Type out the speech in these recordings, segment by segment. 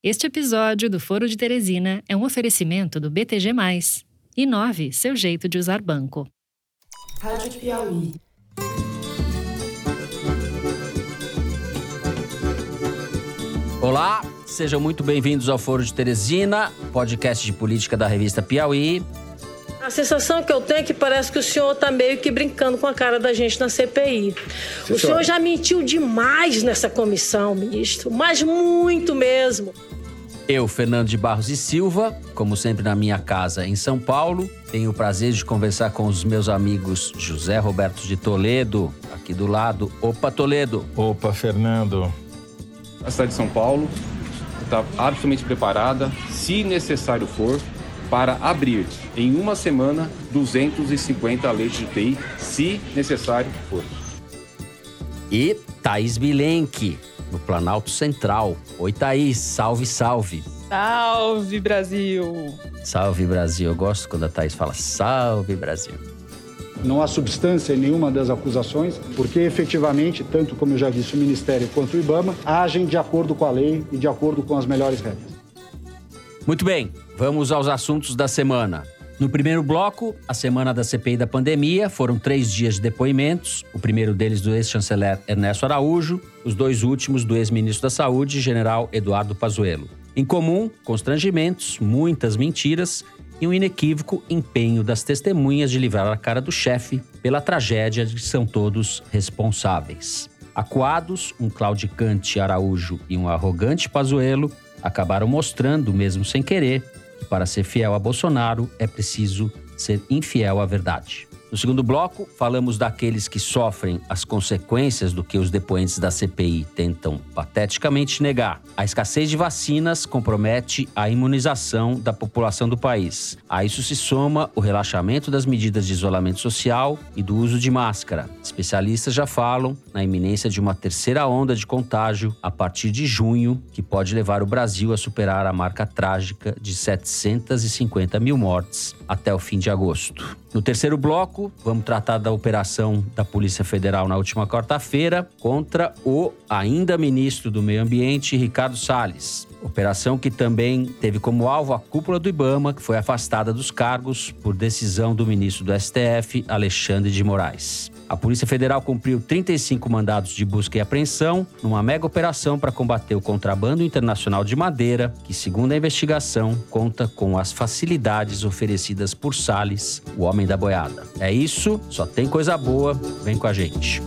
Este episódio do Foro de Teresina é um oferecimento do BTG+. Inove seu jeito de usar banco. Rádio Piauí. Olá, sejam muito bem-vindos ao Foro de Teresina, podcast de política da revista Piauí. A sensação que eu tenho é que parece que o senhor está meio que brincando com a cara da gente na CPI. Sim, o senhor já mentiu demais nessa comissão, ministro, mas muito mesmo. Eu, Fernando de Barros e Silva, como sempre na minha casa em São Paulo, tenho o prazer de conversar com os meus amigos José Roberto de Toledo, aqui do lado. Opa, Toledo. Opa, Fernando. A cidade de São Paulo está absolutamente preparada, se necessário for, para abrir em uma semana 250 leitos de UTI, se necessário for. E Thaís Bilenque, no Planalto Central. Oi, Thaís, salve, salve. Salve, Brasil! Salve, Brasil. Eu gosto quando a Thaís fala salve, Brasil. Não há substância em nenhuma das acusações, porque efetivamente, tanto como eu já disse, o Ministério quanto o IBAMA agem de acordo com a lei e de acordo com as melhores regras. Muito bem, vamos aos assuntos da semana. No primeiro bloco, a semana da CPI da pandemia, foram três dias de depoimentos. O primeiro deles do ex-chanceler Ernesto Araújo, os dois últimos do ex-ministro da Saúde, general Eduardo Pazuello. Em comum, constrangimentos, muitas mentiras e um inequívoco empenho das testemunhas de livrar a cara do chefe pela tragédia de que são todos responsáveis. Acuados, um claudicante Araújo e um arrogante Pazuello acabaram mostrando, mesmo sem querer, que para ser fiel a Bolsonaro é preciso ser infiel à verdade. No segundo bloco, falamos daqueles que sofrem as consequências do que os depoentes da CPI tentam pateticamente negar. A escassez de vacinas compromete a imunização da população do país. A isso se soma o relaxamento das medidas de isolamento social e do uso de máscara. Especialistas já falam na iminência de uma terceira onda de contágio a partir de junho, que pode levar o Brasil a superar a marca trágica de 750 mil mortes até o fim de agosto. No terceiro bloco, vamos tratar da operação da Polícia Federal na última quarta-feira contra o ainda ministro do Meio Ambiente, Ricardo Salles. Operação que também teve como alvo a cúpula do Ibama, que foi afastada dos cargos por decisão do ministro do STF, Alexandre de Moraes. A Polícia Federal cumpriu 35 mandados de busca e apreensão numa mega operação para combater o contrabando internacional de madeira, que, segundo a investigação, conta com as facilidades oferecidas por Salles, o homem da boiada. É isso, só tem coisa boa, vem com a gente.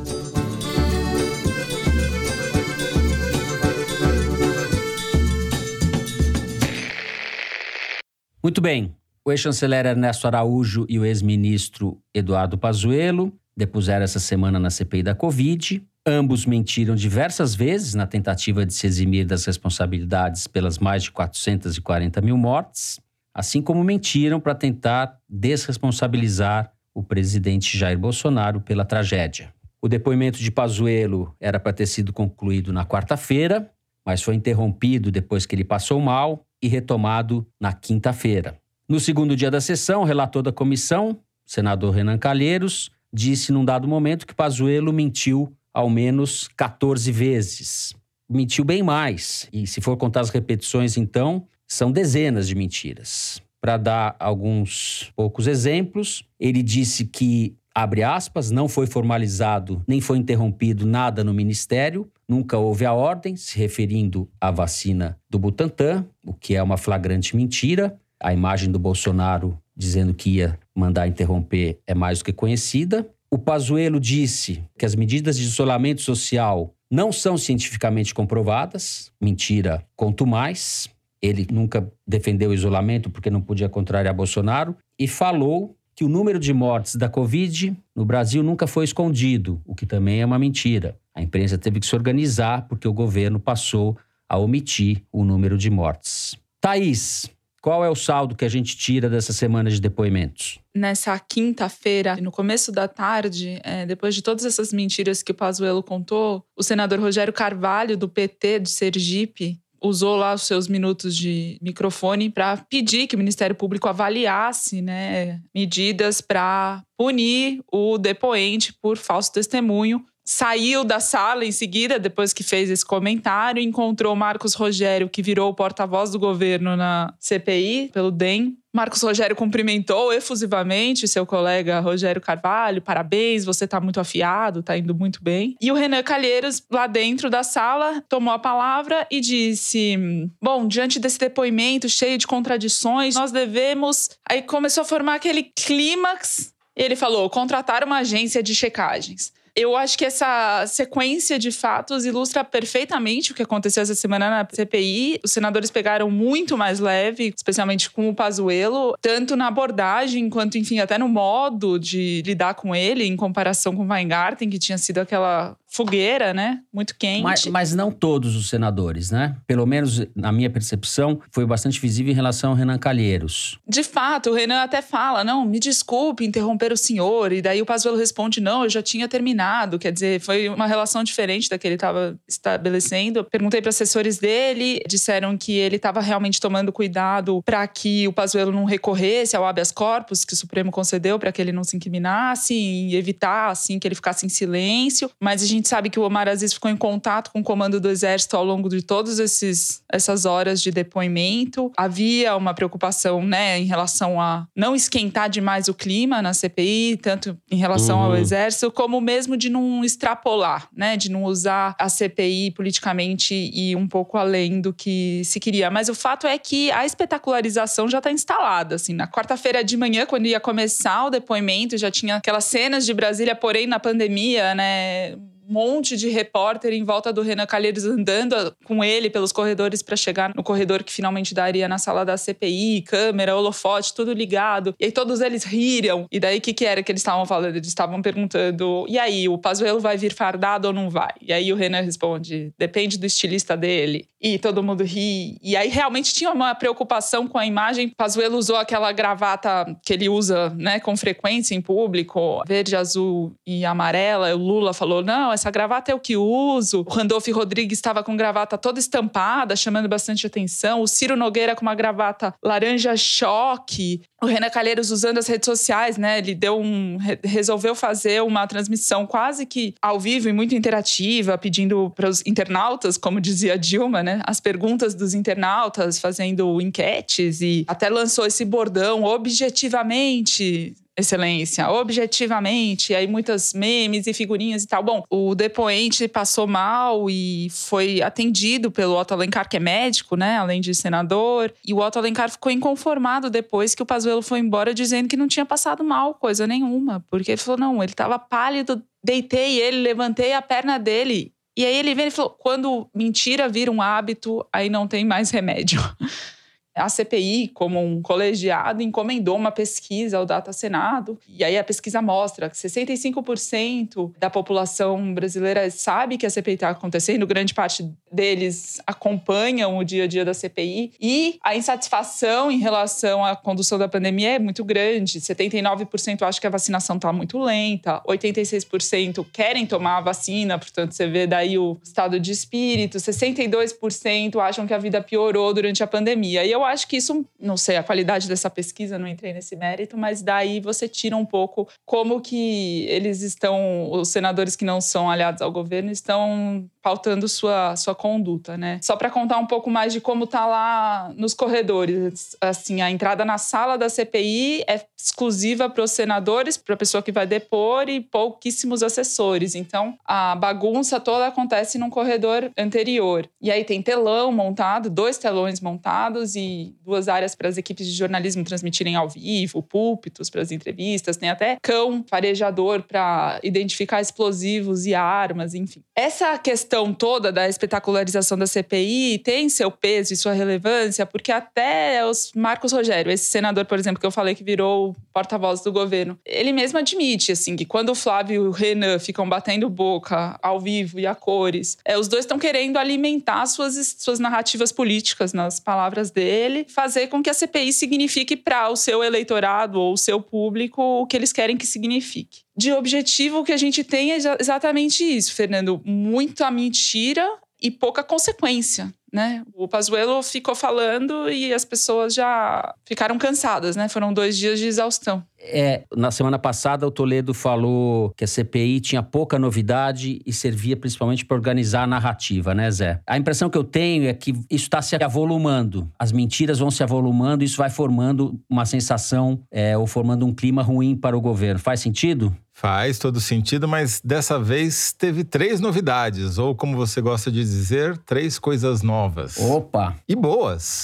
Muito bem. O ex-chanceler Ernesto Araújo e o ex-ministro Eduardo Pazuello depuseram essa semana na CPI da Covid. Ambos mentiram diversas vezes na tentativa de se eximir das responsabilidades pelas mais de 440 mil mortes, assim como mentiram para tentar desresponsabilizar o presidente Jair Bolsonaro pela tragédia. O depoimento de Pazuello era para ter sido concluído na quarta-feira, mas foi interrompido depois que ele passou mal e retomado na quinta-feira. No segundo dia da sessão, o relator da comissão, senador Renan Calheiros, disse num dado momento que Pazuello mentiu ao menos 14 vezes. Mentiu bem mais. E se for contar as repetições, então, são dezenas de mentiras. Para dar alguns poucos exemplos, ele disse que, abre aspas, não foi formalizado nem foi interrompido nada no ministério, nunca houve a ordem, se referindo à vacina do Butantan, o que é uma flagrante mentira. A imagem do Bolsonaro dizendo que ia mandar interromper é mais do que conhecida. O Pazuello disse que as medidas de isolamento social não são cientificamente comprovadas. Mentira, quanto mais. Ele nunca defendeu o isolamento porque não podia contrariar Bolsonaro e falou que o número de mortes da Covid no Brasil nunca foi escondido, o que também é uma mentira. A imprensa teve que se organizar porque o governo passou a omitir o número de mortes. Thaís, qual é o saldo que a gente tira dessa semana de depoimentos? Nessa quinta-feira, no começo da tarde, é, depois de todas essas mentiras que o Pazuello contou, o senador Rogério Carvalho, do PT de Sergipe, usou lá os seus minutos de microfone para pedir que o Ministério Público avaliasse né, medidas para punir o depoente por falso testemunho saiu da sala em seguida, depois que fez esse comentário, encontrou Marcos Rogério, que virou o porta-voz do governo na CPI, pelo DEM, Marcos Rogério cumprimentou efusivamente seu colega Rogério Carvalho. Parabéns, você está muito afiado, está indo muito bem. E o Renan Calheiros, lá dentro da sala, tomou a palavra e disse: Bom, diante desse depoimento cheio de contradições, nós devemos. Aí começou a formar aquele clímax. Ele falou: contratar uma agência de checagens. Eu acho que essa sequência de fatos ilustra perfeitamente o que aconteceu essa semana na CPI. Os senadores pegaram muito mais leve, especialmente com o Pazuello, tanto na abordagem quanto, enfim, até no modo de lidar com ele, em comparação com o Weingarten, que tinha sido aquela fogueira, né? Muito quente. Mas, mas, não todos os senadores, né? Pelo menos na minha percepção, foi bastante visível em relação ao Renan Calheiros. De fato, o Renan até fala: não, me desculpe interromper o senhor. E daí o Pazuello responde: não, eu já tinha terminado. Quer dizer, foi uma relação diferente da que ele estava estabelecendo. Perguntei para assessores dele, disseram que ele estava realmente tomando cuidado para que o Pazuello não recorresse ao habeas corpus que o Supremo concedeu para que ele não se incriminasse e evitar assim que ele ficasse em silêncio. Mas a gente gente sabe que o Omar Aziz ficou em contato com o comando do Exército ao longo de todas essas horas de depoimento. Havia uma preocupação né, em relação a não esquentar demais o clima na CPI, tanto em relação uhum. ao Exército, como mesmo de não extrapolar, né, de não usar a CPI politicamente e um pouco além do que se queria. Mas o fato é que a espetacularização já está instalada. Assim, na quarta-feira de manhã, quando ia começar o depoimento, já tinha aquelas cenas de Brasília, porém na pandemia, né? Monte de repórter em volta do Renan Calheiros andando com ele pelos corredores para chegar no corredor que finalmente daria na sala da CPI, câmera, holofote, tudo ligado. E aí todos eles riram. E daí o que, que era que eles estavam falando? Eles estavam perguntando: e aí, o Pazuello vai vir fardado ou não vai? E aí o Renan responde: depende do estilista dele. E todo mundo ri. E aí realmente tinha uma preocupação com a imagem. Pazuello usou aquela gravata que ele usa, né, com frequência em público, verde, azul e amarela. O Lula falou: não, essa gravata é o que uso. O Randolph Rodrigues estava com gravata toda estampada, chamando bastante atenção. O Ciro Nogueira com uma gravata laranja choque. O Renan Calheiros usando as redes sociais, né? Ele deu um. resolveu fazer uma transmissão quase que ao vivo e muito interativa, pedindo para os internautas, como dizia Dilma, né? As perguntas dos internautas, fazendo enquetes e até lançou esse bordão objetivamente excelência, objetivamente, aí muitas memes e figurinhas e tal. Bom, o depoente passou mal e foi atendido pelo Otto Alencar, que é médico, né, além de senador, e o Otto Alencar ficou inconformado depois que o Pazuello foi embora dizendo que não tinha passado mal coisa nenhuma, porque ele falou: "Não, ele estava pálido, deitei ele, levantei a perna dele". E aí ele veio e falou: "Quando mentira vira um hábito, aí não tem mais remédio". a CPI, como um colegiado, encomendou uma pesquisa ao Data Senado, e aí a pesquisa mostra que 65% da população brasileira sabe que a CPI está acontecendo, grande parte deles acompanham o dia a dia da CPI, e a insatisfação em relação à condução da pandemia é muito grande. 79% acham que a vacinação está muito lenta, 86% querem tomar a vacina, portanto, você vê daí o estado de espírito, 62% acham que a vida piorou durante a pandemia. E eu acho que isso, não sei, a qualidade dessa pesquisa, não entrei nesse mérito, mas daí você tira um pouco como que eles estão, os senadores que não são aliados ao governo, estão pautando sua, sua conduta, né? Só para contar um pouco mais de como tá lá nos corredores. Assim, a entrada na sala da CPI é exclusiva para os senadores, para a pessoa que vai depor e pouquíssimos assessores. Então, a bagunça toda acontece num corredor anterior. E aí tem telão montado, dois telões montados e duas áreas para as equipes de jornalismo transmitirem ao vivo, púlpitos para as entrevistas, tem até cão farejador para identificar explosivos e armas, enfim. Essa questão toda da espetacularização da CPI tem seu peso e sua relevância, porque até os Marcos Rogério, esse senador, por exemplo, que eu falei que virou porta-voz do governo, ele mesmo admite assim que quando o Flávio e o Renan ficam batendo boca ao vivo e a cores, é, os dois estão querendo alimentar suas, suas narrativas políticas, nas palavras dele, fazer com que a CPI signifique para o seu eleitorado ou o seu público o que eles querem que signifique de objetivo que a gente tem é exatamente isso, Fernando. Muita mentira e pouca consequência né? O Pazuello ficou falando e as pessoas já ficaram cansadas, né? Foram dois dias de exaustão. É, na semana passada o Toledo falou que a CPI tinha pouca novidade e servia principalmente para organizar a narrativa, né, Zé? A impressão que eu tenho é que isso está se avolumando. As mentiras vão se avolumando isso vai formando uma sensação é, ou formando um clima ruim para o governo. Faz sentido? Faz todo sentido, mas dessa vez teve três novidades, ou como você gosta de dizer, três coisas novas. Opa! E boas.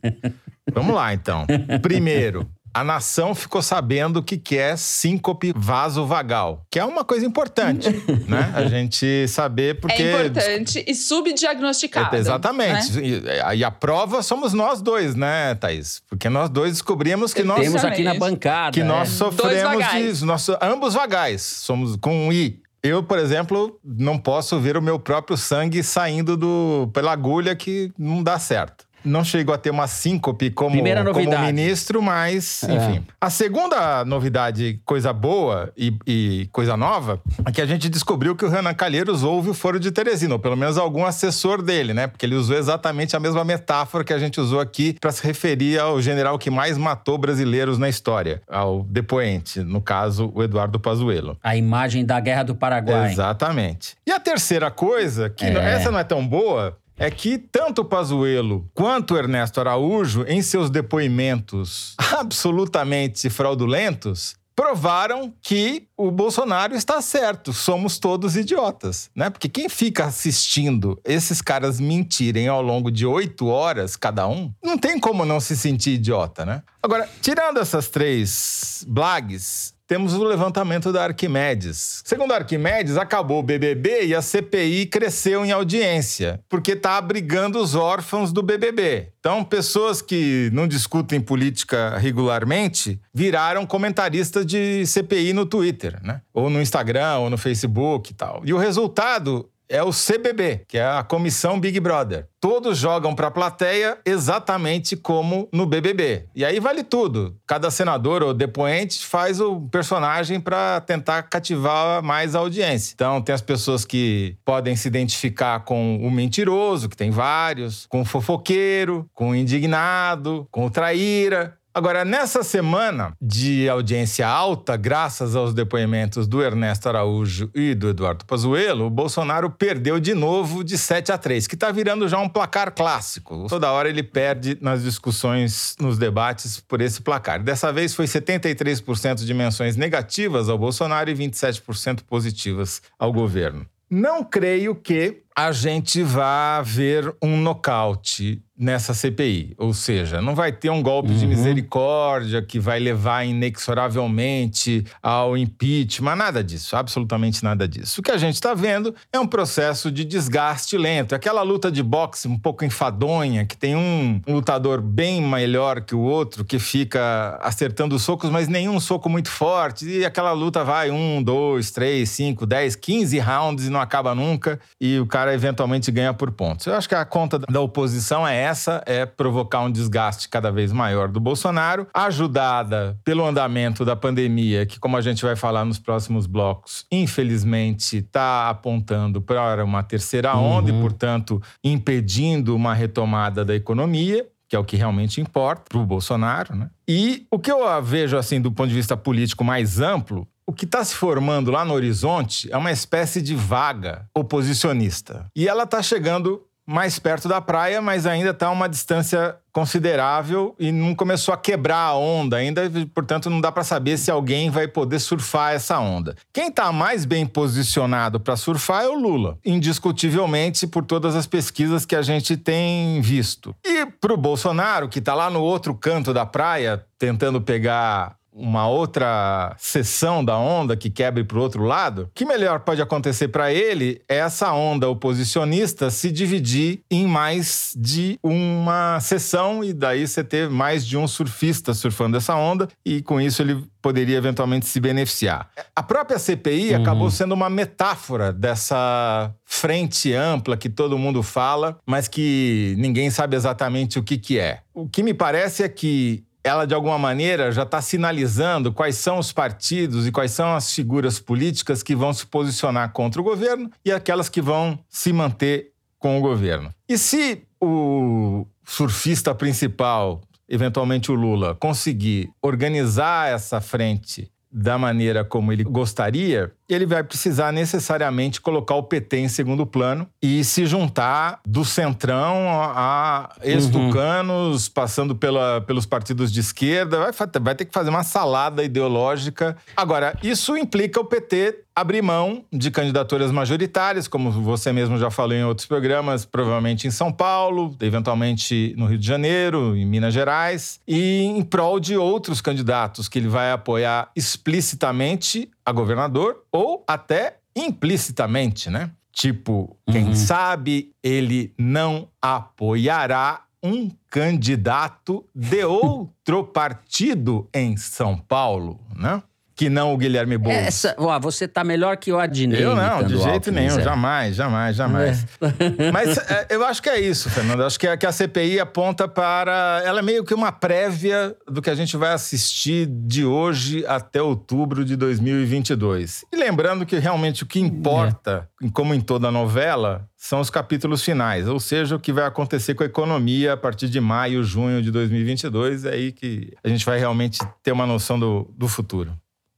Vamos lá, então. Primeiro, a nação ficou sabendo o que, que é síncope vasovagal, que é uma coisa importante, né? A gente saber porque... É importante e subdiagnosticada. exatamente. Né? E, e, a prova somos nós dois, né, Thaís? Porque nós dois descobrimos que nós... Temos aqui na bancada. Que é. nós sofremos de... Nós, ambos vagais, somos com um I. Eu, por exemplo, não posso ver o meu próprio sangue saindo do, pela agulha que não dá certo não chegou a ter uma síncope como, como ministro, mas, é. enfim. A segunda novidade, coisa boa e, e, coisa nova, é que a gente descobriu que o Renan Calheiros ouve o Foro de Teresina, ou pelo menos algum assessor dele, né? Porque ele usou exatamente a mesma metáfora que a gente usou aqui para se referir ao general que mais matou brasileiros na história, ao depoente, no caso, o Eduardo Pazuello. A imagem da Guerra do Paraguai. Exatamente. E a terceira coisa, que é. essa não é tão boa, é que tanto Pazuello quanto Ernesto Araújo, em seus depoimentos absolutamente fraudulentos, provaram que o Bolsonaro está certo, somos todos idiotas, né? Porque quem fica assistindo esses caras mentirem ao longo de oito horas cada um, não tem como não se sentir idiota, né? Agora, tirando essas três blagues, temos o levantamento da Arquimedes. Segundo a Arquimedes, acabou o BBB e a CPI cresceu em audiência, porque está abrigando os órfãos do BBB. Então, pessoas que não discutem política regularmente viraram comentaristas de CPI no Twitter, né? Ou no Instagram, ou no Facebook e tal. E o resultado é o CBB, que é a Comissão Big Brother. Todos jogam para a plateia exatamente como no BBB. E aí vale tudo. Cada senador ou depoente faz o personagem para tentar cativar mais a audiência. Então, tem as pessoas que podem se identificar com o mentiroso, que tem vários, com o fofoqueiro, com o indignado, com o traíra. Agora, nessa semana de audiência alta, graças aos depoimentos do Ernesto Araújo e do Eduardo Pazuello, o Bolsonaro perdeu de novo de 7 a 3, que está virando já um placar clássico. Toda hora ele perde nas discussões, nos debates por esse placar. Dessa vez foi 73% de menções negativas ao Bolsonaro e 27% positivas ao governo. Não creio que a gente vá ver um nocaute nessa CPI. Ou seja, não vai ter um golpe uhum. de misericórdia que vai levar inexoravelmente ao impeachment, nada disso, absolutamente nada disso. O que a gente está vendo é um processo de desgaste lento. Aquela luta de boxe um pouco enfadonha, que tem um, lutador bem melhor que o outro, que fica acertando os socos, mas nenhum soco muito forte. E aquela luta vai um, dois, três, cinco, dez, quinze rounds e não acaba nunca. E o cara cara eventualmente ganha por pontos. Eu acho que a conta da oposição é essa, é provocar um desgaste cada vez maior do Bolsonaro, ajudada pelo andamento da pandemia, que como a gente vai falar nos próximos blocos, infelizmente está apontando para uma terceira onda uhum. e, portanto, impedindo uma retomada da economia que é o que realmente importa para o Bolsonaro, né? E o que eu vejo assim do ponto de vista político mais amplo o que está se formando lá no horizonte é uma espécie de vaga oposicionista. E ela está chegando mais perto da praia, mas ainda está a uma distância considerável e não começou a quebrar a onda ainda, portanto não dá para saber se alguém vai poder surfar essa onda. Quem está mais bem posicionado para surfar é o Lula, indiscutivelmente por todas as pesquisas que a gente tem visto. E para o Bolsonaro, que está lá no outro canto da praia, tentando pegar uma outra seção da onda que quebre para o outro lado, o que melhor pode acontecer para ele é essa onda oposicionista se dividir em mais de uma seção e daí você ter mais de um surfista surfando essa onda e com isso ele poderia eventualmente se beneficiar. A própria CPI uhum. acabou sendo uma metáfora dessa frente ampla que todo mundo fala, mas que ninguém sabe exatamente o que, que é. O que me parece é que ela, de alguma maneira, já está sinalizando quais são os partidos e quais são as figuras políticas que vão se posicionar contra o governo e aquelas que vão se manter com o governo. E se o surfista principal, eventualmente o Lula, conseguir organizar essa frente da maneira como ele gostaria, ele vai precisar necessariamente colocar o PT em segundo plano e se juntar do centrão a ex-tucanos, uhum. passando pela, pelos partidos de esquerda. Vai, vai ter que fazer uma salada ideológica. Agora, isso implica o PT abrir mão de candidaturas majoritárias, como você mesmo já falou em outros programas, provavelmente em São Paulo, eventualmente no Rio de Janeiro, em Minas Gerais, e em prol de outros candidatos que ele vai apoiar explicitamente a governador ou até implicitamente, né? Tipo, quem uhum. sabe ele não apoiará um candidato de outro partido em São Paulo, né? Que não o Guilherme Boulos. Essa, ó, você tá melhor que o Adnei. Eu não, de jeito nenhum, é. jamais, jamais, jamais. É. Mas é, eu acho que é isso, Fernando. Eu acho que a, que a CPI aponta para. Ela é meio que uma prévia do que a gente vai assistir de hoje até outubro de 2022. E lembrando que realmente o que importa, é. como em toda novela, são os capítulos finais, ou seja, o que vai acontecer com a economia a partir de maio, junho de 2022. É aí que a gente vai realmente ter uma noção do, do futuro.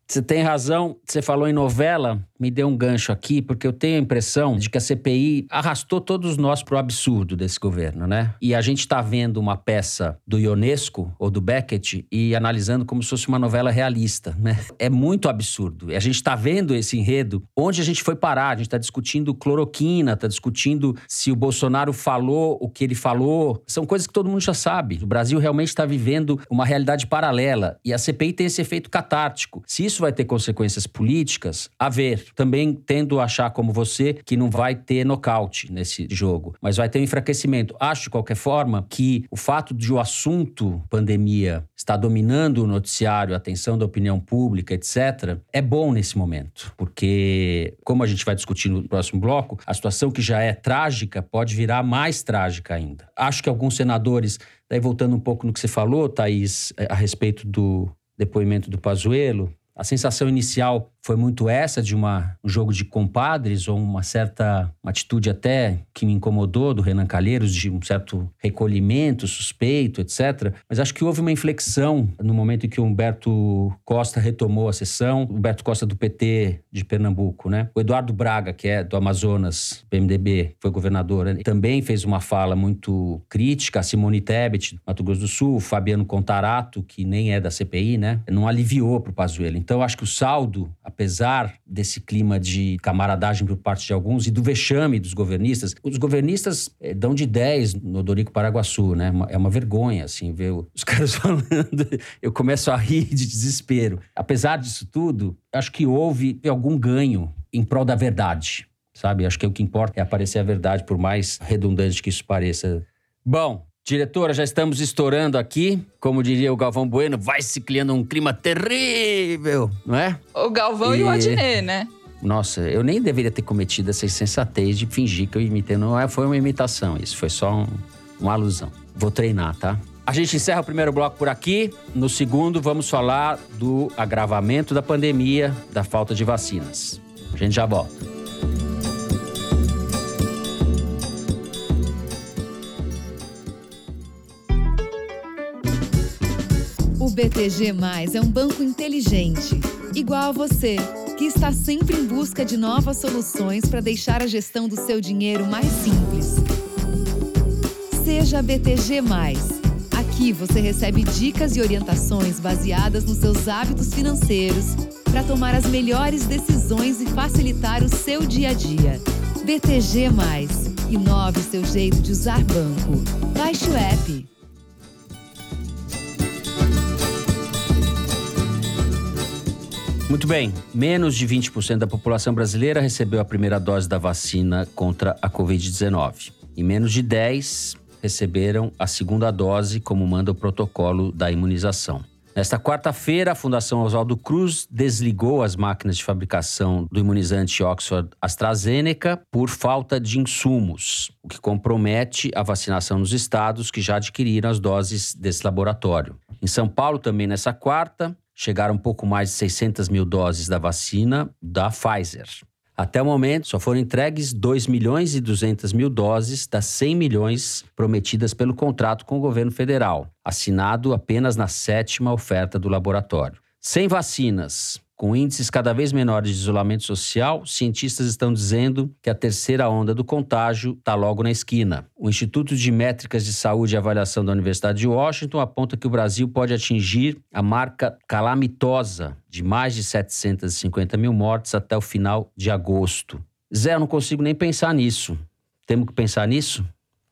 Você tem razão. Você falou em novela, me deu um gancho aqui, porque eu tenho a impressão de que a CPI arrastou todos nós para o absurdo desse governo, né? E a gente está vendo uma peça do Ionesco ou do Beckett e analisando como se fosse uma novela realista, né? É muito absurdo. A gente está vendo esse enredo onde a gente foi parar. A gente está discutindo cloroquina, está discutindo se o Bolsonaro falou o que ele falou. São coisas que todo mundo já sabe. O Brasil realmente está vivendo uma realidade paralela e a CPI tem esse efeito catártico. Se isso vai ter consequências políticas, a ver. Também tendo a achar, como você, que não vai ter nocaute nesse jogo, mas vai ter um enfraquecimento. Acho, de qualquer forma, que o fato de o assunto pandemia estar dominando o noticiário, a atenção da opinião pública, etc., é bom nesse momento, porque, como a gente vai discutir no próximo bloco, a situação que já é trágica pode virar mais trágica ainda. Acho que alguns senadores, daí voltando um pouco no que você falou, Thaís, a respeito do depoimento do Pazuello, a sensação inicial foi muito essa de uma, um jogo de compadres ou uma certa uma atitude até que me incomodou do Renan Calheiros de um certo recolhimento suspeito, etc. Mas acho que houve uma inflexão no momento em que o Humberto Costa retomou a sessão, Humberto Costa do PT de Pernambuco, né? O Eduardo Braga, que é do Amazonas, PMDB, foi governador, né? também fez uma fala muito crítica, a Simone Tebet, do Mato Grosso do Sul, o Fabiano Contarato, que nem é da CPI, né? Não aliviou para o Pazuello. Então acho que o saldo, apesar desse clima de camaradagem por parte de alguns e do vexame dos governistas, os governistas é, dão de 10 no Dorico Paraguaçu, né? É uma vergonha, assim, ver os caras falando. Eu começo a rir de desespero. Apesar disso tudo, acho que houve algum ganho em prol da verdade, sabe? Acho que o que importa é aparecer a verdade, por mais redundante que isso pareça. Bom, Diretora, já estamos estourando aqui. Como diria o Galvão Bueno, vai se criando um clima terrível, não é? O Galvão e, e o Adnet, né? Nossa, eu nem deveria ter cometido essa insensatez de fingir que eu imitei. Não é, foi uma imitação, isso foi só um, uma alusão. Vou treinar, tá? A gente encerra o primeiro bloco por aqui. No segundo, vamos falar do agravamento da pandemia, da falta de vacinas. A gente já volta. BTG é um banco inteligente, igual a você, que está sempre em busca de novas soluções para deixar a gestão do seu dinheiro mais simples. Seja BTG. Aqui você recebe dicas e orientações baseadas nos seus hábitos financeiros para tomar as melhores decisões e facilitar o seu dia a dia. BTG. Inove seu jeito de usar banco. Baixe o app. Muito bem, menos de 20% da população brasileira recebeu a primeira dose da vacina contra a Covid-19. E menos de 10 receberam a segunda dose, como manda o protocolo da imunização. Nesta quarta-feira, a Fundação Oswaldo Cruz desligou as máquinas de fabricação do imunizante Oxford AstraZeneca por falta de insumos, o que compromete a vacinação nos estados que já adquiriram as doses desse laboratório. Em São Paulo, também nessa quarta, chegaram um pouco mais de 600 mil doses da vacina da Pfizer. Até o momento, só foram entregues 2 milhões e 200 mil doses das 100 milhões prometidas pelo contrato com o governo federal, assinado apenas na sétima oferta do laboratório. Sem vacinas, com índices cada vez menores de isolamento social, cientistas estão dizendo que a terceira onda do contágio está logo na esquina. O Instituto de Métricas de Saúde e Avaliação da Universidade de Washington aponta que o Brasil pode atingir a marca calamitosa de mais de 750 mil mortes até o final de agosto. Zé, eu não consigo nem pensar nisso. Temos que pensar nisso?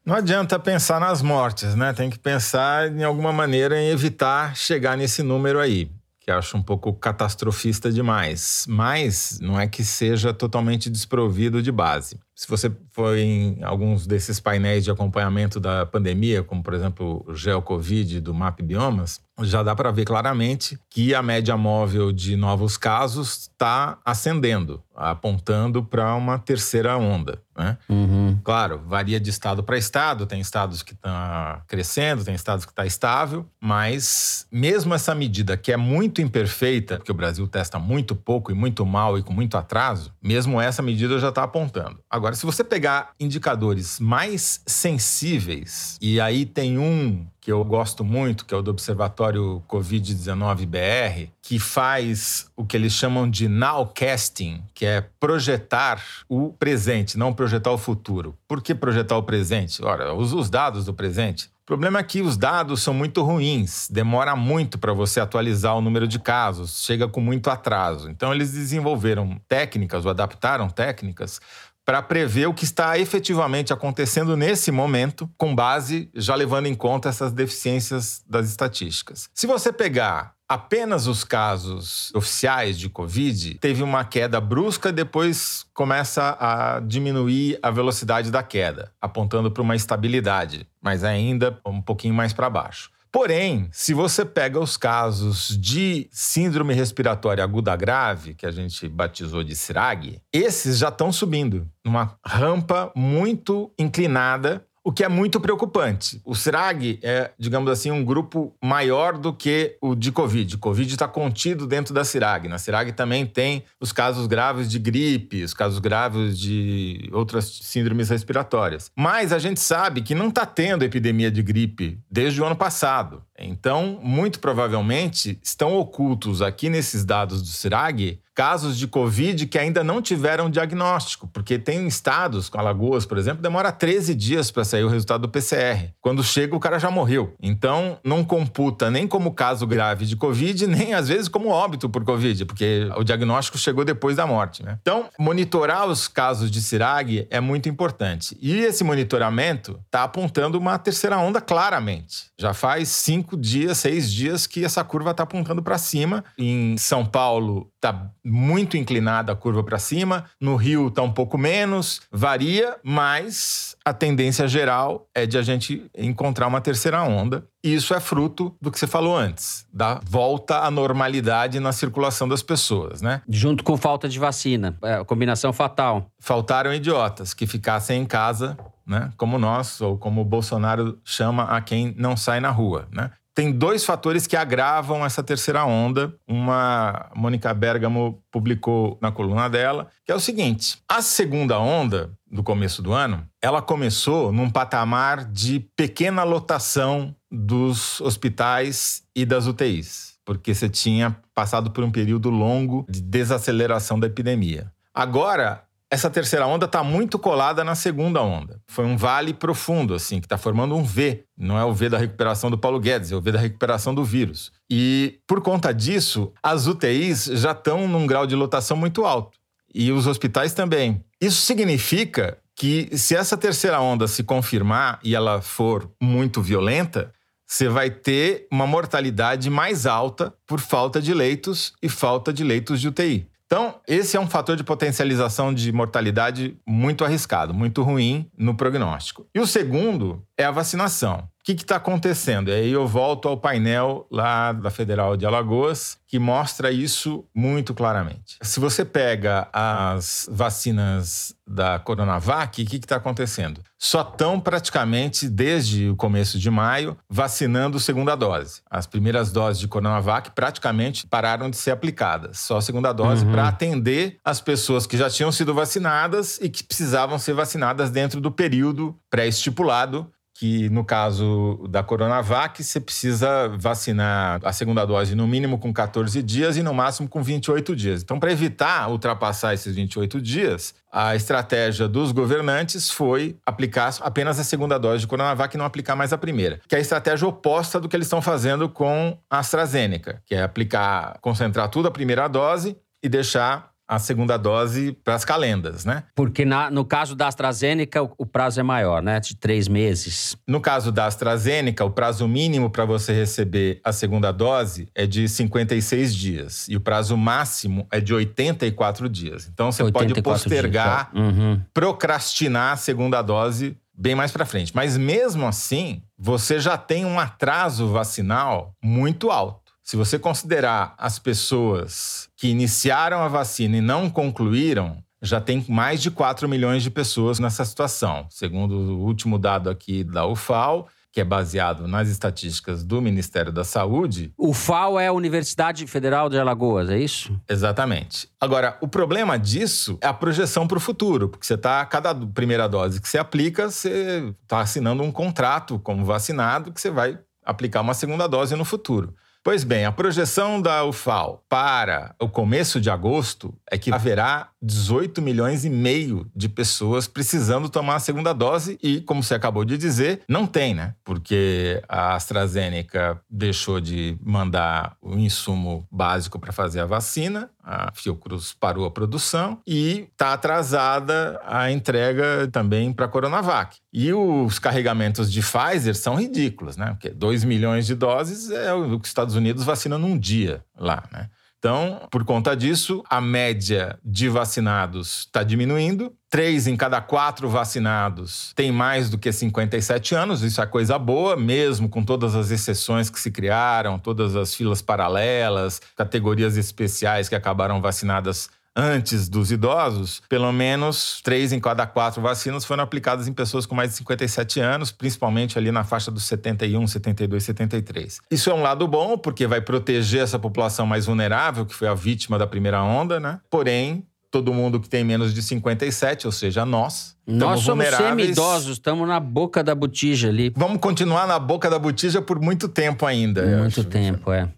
Não adianta pensar nas mortes, né? Tem que pensar em alguma maneira em evitar chegar nesse número aí que acho um pouco catastrofista demais, mas não é que seja totalmente desprovido de base. Se você for em alguns desses painéis de acompanhamento da pandemia, como por exemplo o GeoCovid do Map Biomas, já dá para ver claramente que a média móvel de novos casos está ascendendo, apontando para uma terceira onda. Né? Uhum. Claro, varia de estado para estado, tem estados que estão tá crescendo, tem estados que está estável, mas mesmo essa medida que é muito imperfeita, porque o Brasil testa muito pouco e muito mal e com muito atraso, mesmo essa medida já está apontando. Agora, se você pegar indicadores mais sensíveis, e aí tem um que eu gosto muito, que é o do Observatório Covid-19 BR, que faz o que eles chamam de nowcasting, que é projetar o presente, não projetar o futuro. Por que projetar o presente? Ora, usa os dados do presente. O problema é que os dados são muito ruins, demora muito para você atualizar o número de casos, chega com muito atraso. Então, eles desenvolveram técnicas ou adaptaram técnicas para prever o que está efetivamente acontecendo nesse momento, com base já levando em conta essas deficiências das estatísticas. Se você pegar apenas os casos oficiais de Covid, teve uma queda brusca e depois começa a diminuir a velocidade da queda, apontando para uma estabilidade, mas ainda um pouquinho mais para baixo. Porém, se você pega os casos de síndrome respiratória aguda grave, que a gente batizou de SIRAG, esses já estão subindo numa rampa muito inclinada o que é muito preocupante. O SRAG é, digamos assim, um grupo maior do que o de Covid. Covid está contido dentro da SIRAG. Na SIRAG também tem os casos graves de gripe, os casos graves de outras síndromes respiratórias. Mas a gente sabe que não está tendo epidemia de gripe desde o ano passado. Então, muito provavelmente, estão ocultos aqui nesses dados do SIRAG casos de Covid que ainda não tiveram diagnóstico, porque tem estados, com Alagoas, por exemplo, demora 13 dias para sair o resultado do PCR. Quando chega, o cara já morreu. Então, não computa nem como caso grave de Covid, nem às vezes como óbito por Covid, porque o diagnóstico chegou depois da morte. Né? Então, monitorar os casos de CIRAG é muito importante. E esse monitoramento está apontando uma terceira onda claramente. Já faz cinco dias, seis dias que essa curva está apontando para cima. Em São Paulo, está muito inclinada a curva para cima, no Rio está um pouco menos, varia, mas a tendência geral é de a gente encontrar uma terceira onda. E isso é fruto do que você falou antes, da volta à normalidade na circulação das pessoas, né? Junto com falta de vacina, é a combinação fatal. Faltaram idiotas que ficassem em casa né? Como nós, ou como o Bolsonaro chama a quem não sai na rua, né? Tem dois fatores que agravam essa terceira onda. Uma Mônica Bergamo publicou na coluna dela, que é o seguinte: a segunda onda do começo do ano, ela começou num patamar de pequena lotação dos hospitais e das UTIs, porque você tinha passado por um período longo de desaceleração da epidemia. Agora, essa terceira onda está muito colada na segunda onda. Foi um vale profundo, assim, que está formando um V. Não é o V da recuperação do Paulo Guedes, é o V da recuperação do vírus. E, por conta disso, as UTIs já estão num grau de lotação muito alto. E os hospitais também. Isso significa que, se essa terceira onda se confirmar e ela for muito violenta, você vai ter uma mortalidade mais alta por falta de leitos e falta de leitos de UTI. Então, esse é um fator de potencialização de mortalidade muito arriscado, muito ruim no prognóstico. E o segundo é a vacinação. Que está acontecendo? E aí eu volto ao painel lá da Federal de Alagoas, que mostra isso muito claramente. Se você pega as vacinas da Coronavac, o que está acontecendo? Só estão praticamente, desde o começo de maio, vacinando segunda dose. As primeiras doses de Coronavac praticamente pararam de ser aplicadas. Só a segunda dose uhum. para atender as pessoas que já tinham sido vacinadas e que precisavam ser vacinadas dentro do período pré-estipulado que no caso da Coronavac, você precisa vacinar a segunda dose no mínimo com 14 dias e no máximo com 28 dias. Então, para evitar ultrapassar esses 28 dias, a estratégia dos governantes foi aplicar apenas a segunda dose de Coronavac e não aplicar mais a primeira, que é a estratégia oposta do que eles estão fazendo com a AstraZeneca, que é aplicar, concentrar tudo a primeira dose e deixar a segunda dose para as calendas, né? Porque na, no caso da AstraZeneca, o, o, prazo é maior, né? De três meses. No caso da AstraZeneca, o prazo mínimo para você receber a segunda dose é de 56 dias. E o prazo máximo é de 84 dias. Então você pode postergar, tá. uhum. procrastinar a segunda dose bem mais para frente. Mas mesmo assim, você já tem um atraso vacinal muito alto. Se você considerar as pessoas que iniciaram a vacina e não concluíram, já tem mais de 4 milhões de pessoas nessa situação. Segundo o último dado aqui da UFAO, que é baseado nas estatísticas do Ministério da Saúde. O FAO é a Universidade Federal de Alagoas, é isso? Exatamente. Agora, o problema disso é a projeção para o futuro, porque você está, cada primeira dose que você aplica, você está assinando um contrato como vacinado que você vai aplicar uma segunda dose no futuro. Pois bem, a projeção da UFAO para o começo de agosto é que haverá 18 milhões e meio de pessoas precisando tomar a segunda dose e, como você acabou de dizer, não tem, né? Porque a AstraZeneca deixou de mandar o insumo básico para fazer a vacina, a Fiocruz parou a produção e está atrasada a entrega também para a Coronavac. E os carregamentos de Pfizer são ridículos, né? Porque 2 milhões de doses é o que os Estados Unidos vacinam num dia lá, né? Então, por conta disso, a média de vacinados está diminuindo. Três em cada quatro vacinados tem mais do que 57 anos. Isso é coisa boa, mesmo com todas as exceções que se criaram, todas as filas paralelas, categorias especiais que acabaram vacinadas antes dos idosos, pelo menos três em cada quatro vacinas foram aplicadas em pessoas com mais de 57 anos, principalmente ali na faixa dos 71, 72, 73. Isso é um lado bom, porque vai proteger essa população mais vulnerável, que foi a vítima da primeira onda, né? Porém, todo mundo que tem menos de 57, ou seja, nós. Nós somos semi-idosos, estamos na boca da botija ali. Vamos continuar na boca da botija por muito tempo ainda. Muito tempo, é.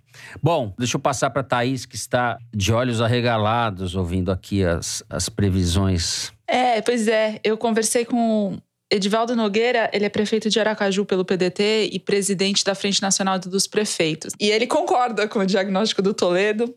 Bom, deixa eu passar para Thaís, que está de olhos arregalados ouvindo aqui as, as previsões. É, pois é. Eu conversei com Edivaldo Nogueira, ele é prefeito de Aracaju pelo PDT e presidente da Frente Nacional dos Prefeitos. E ele concorda com o diagnóstico do Toledo,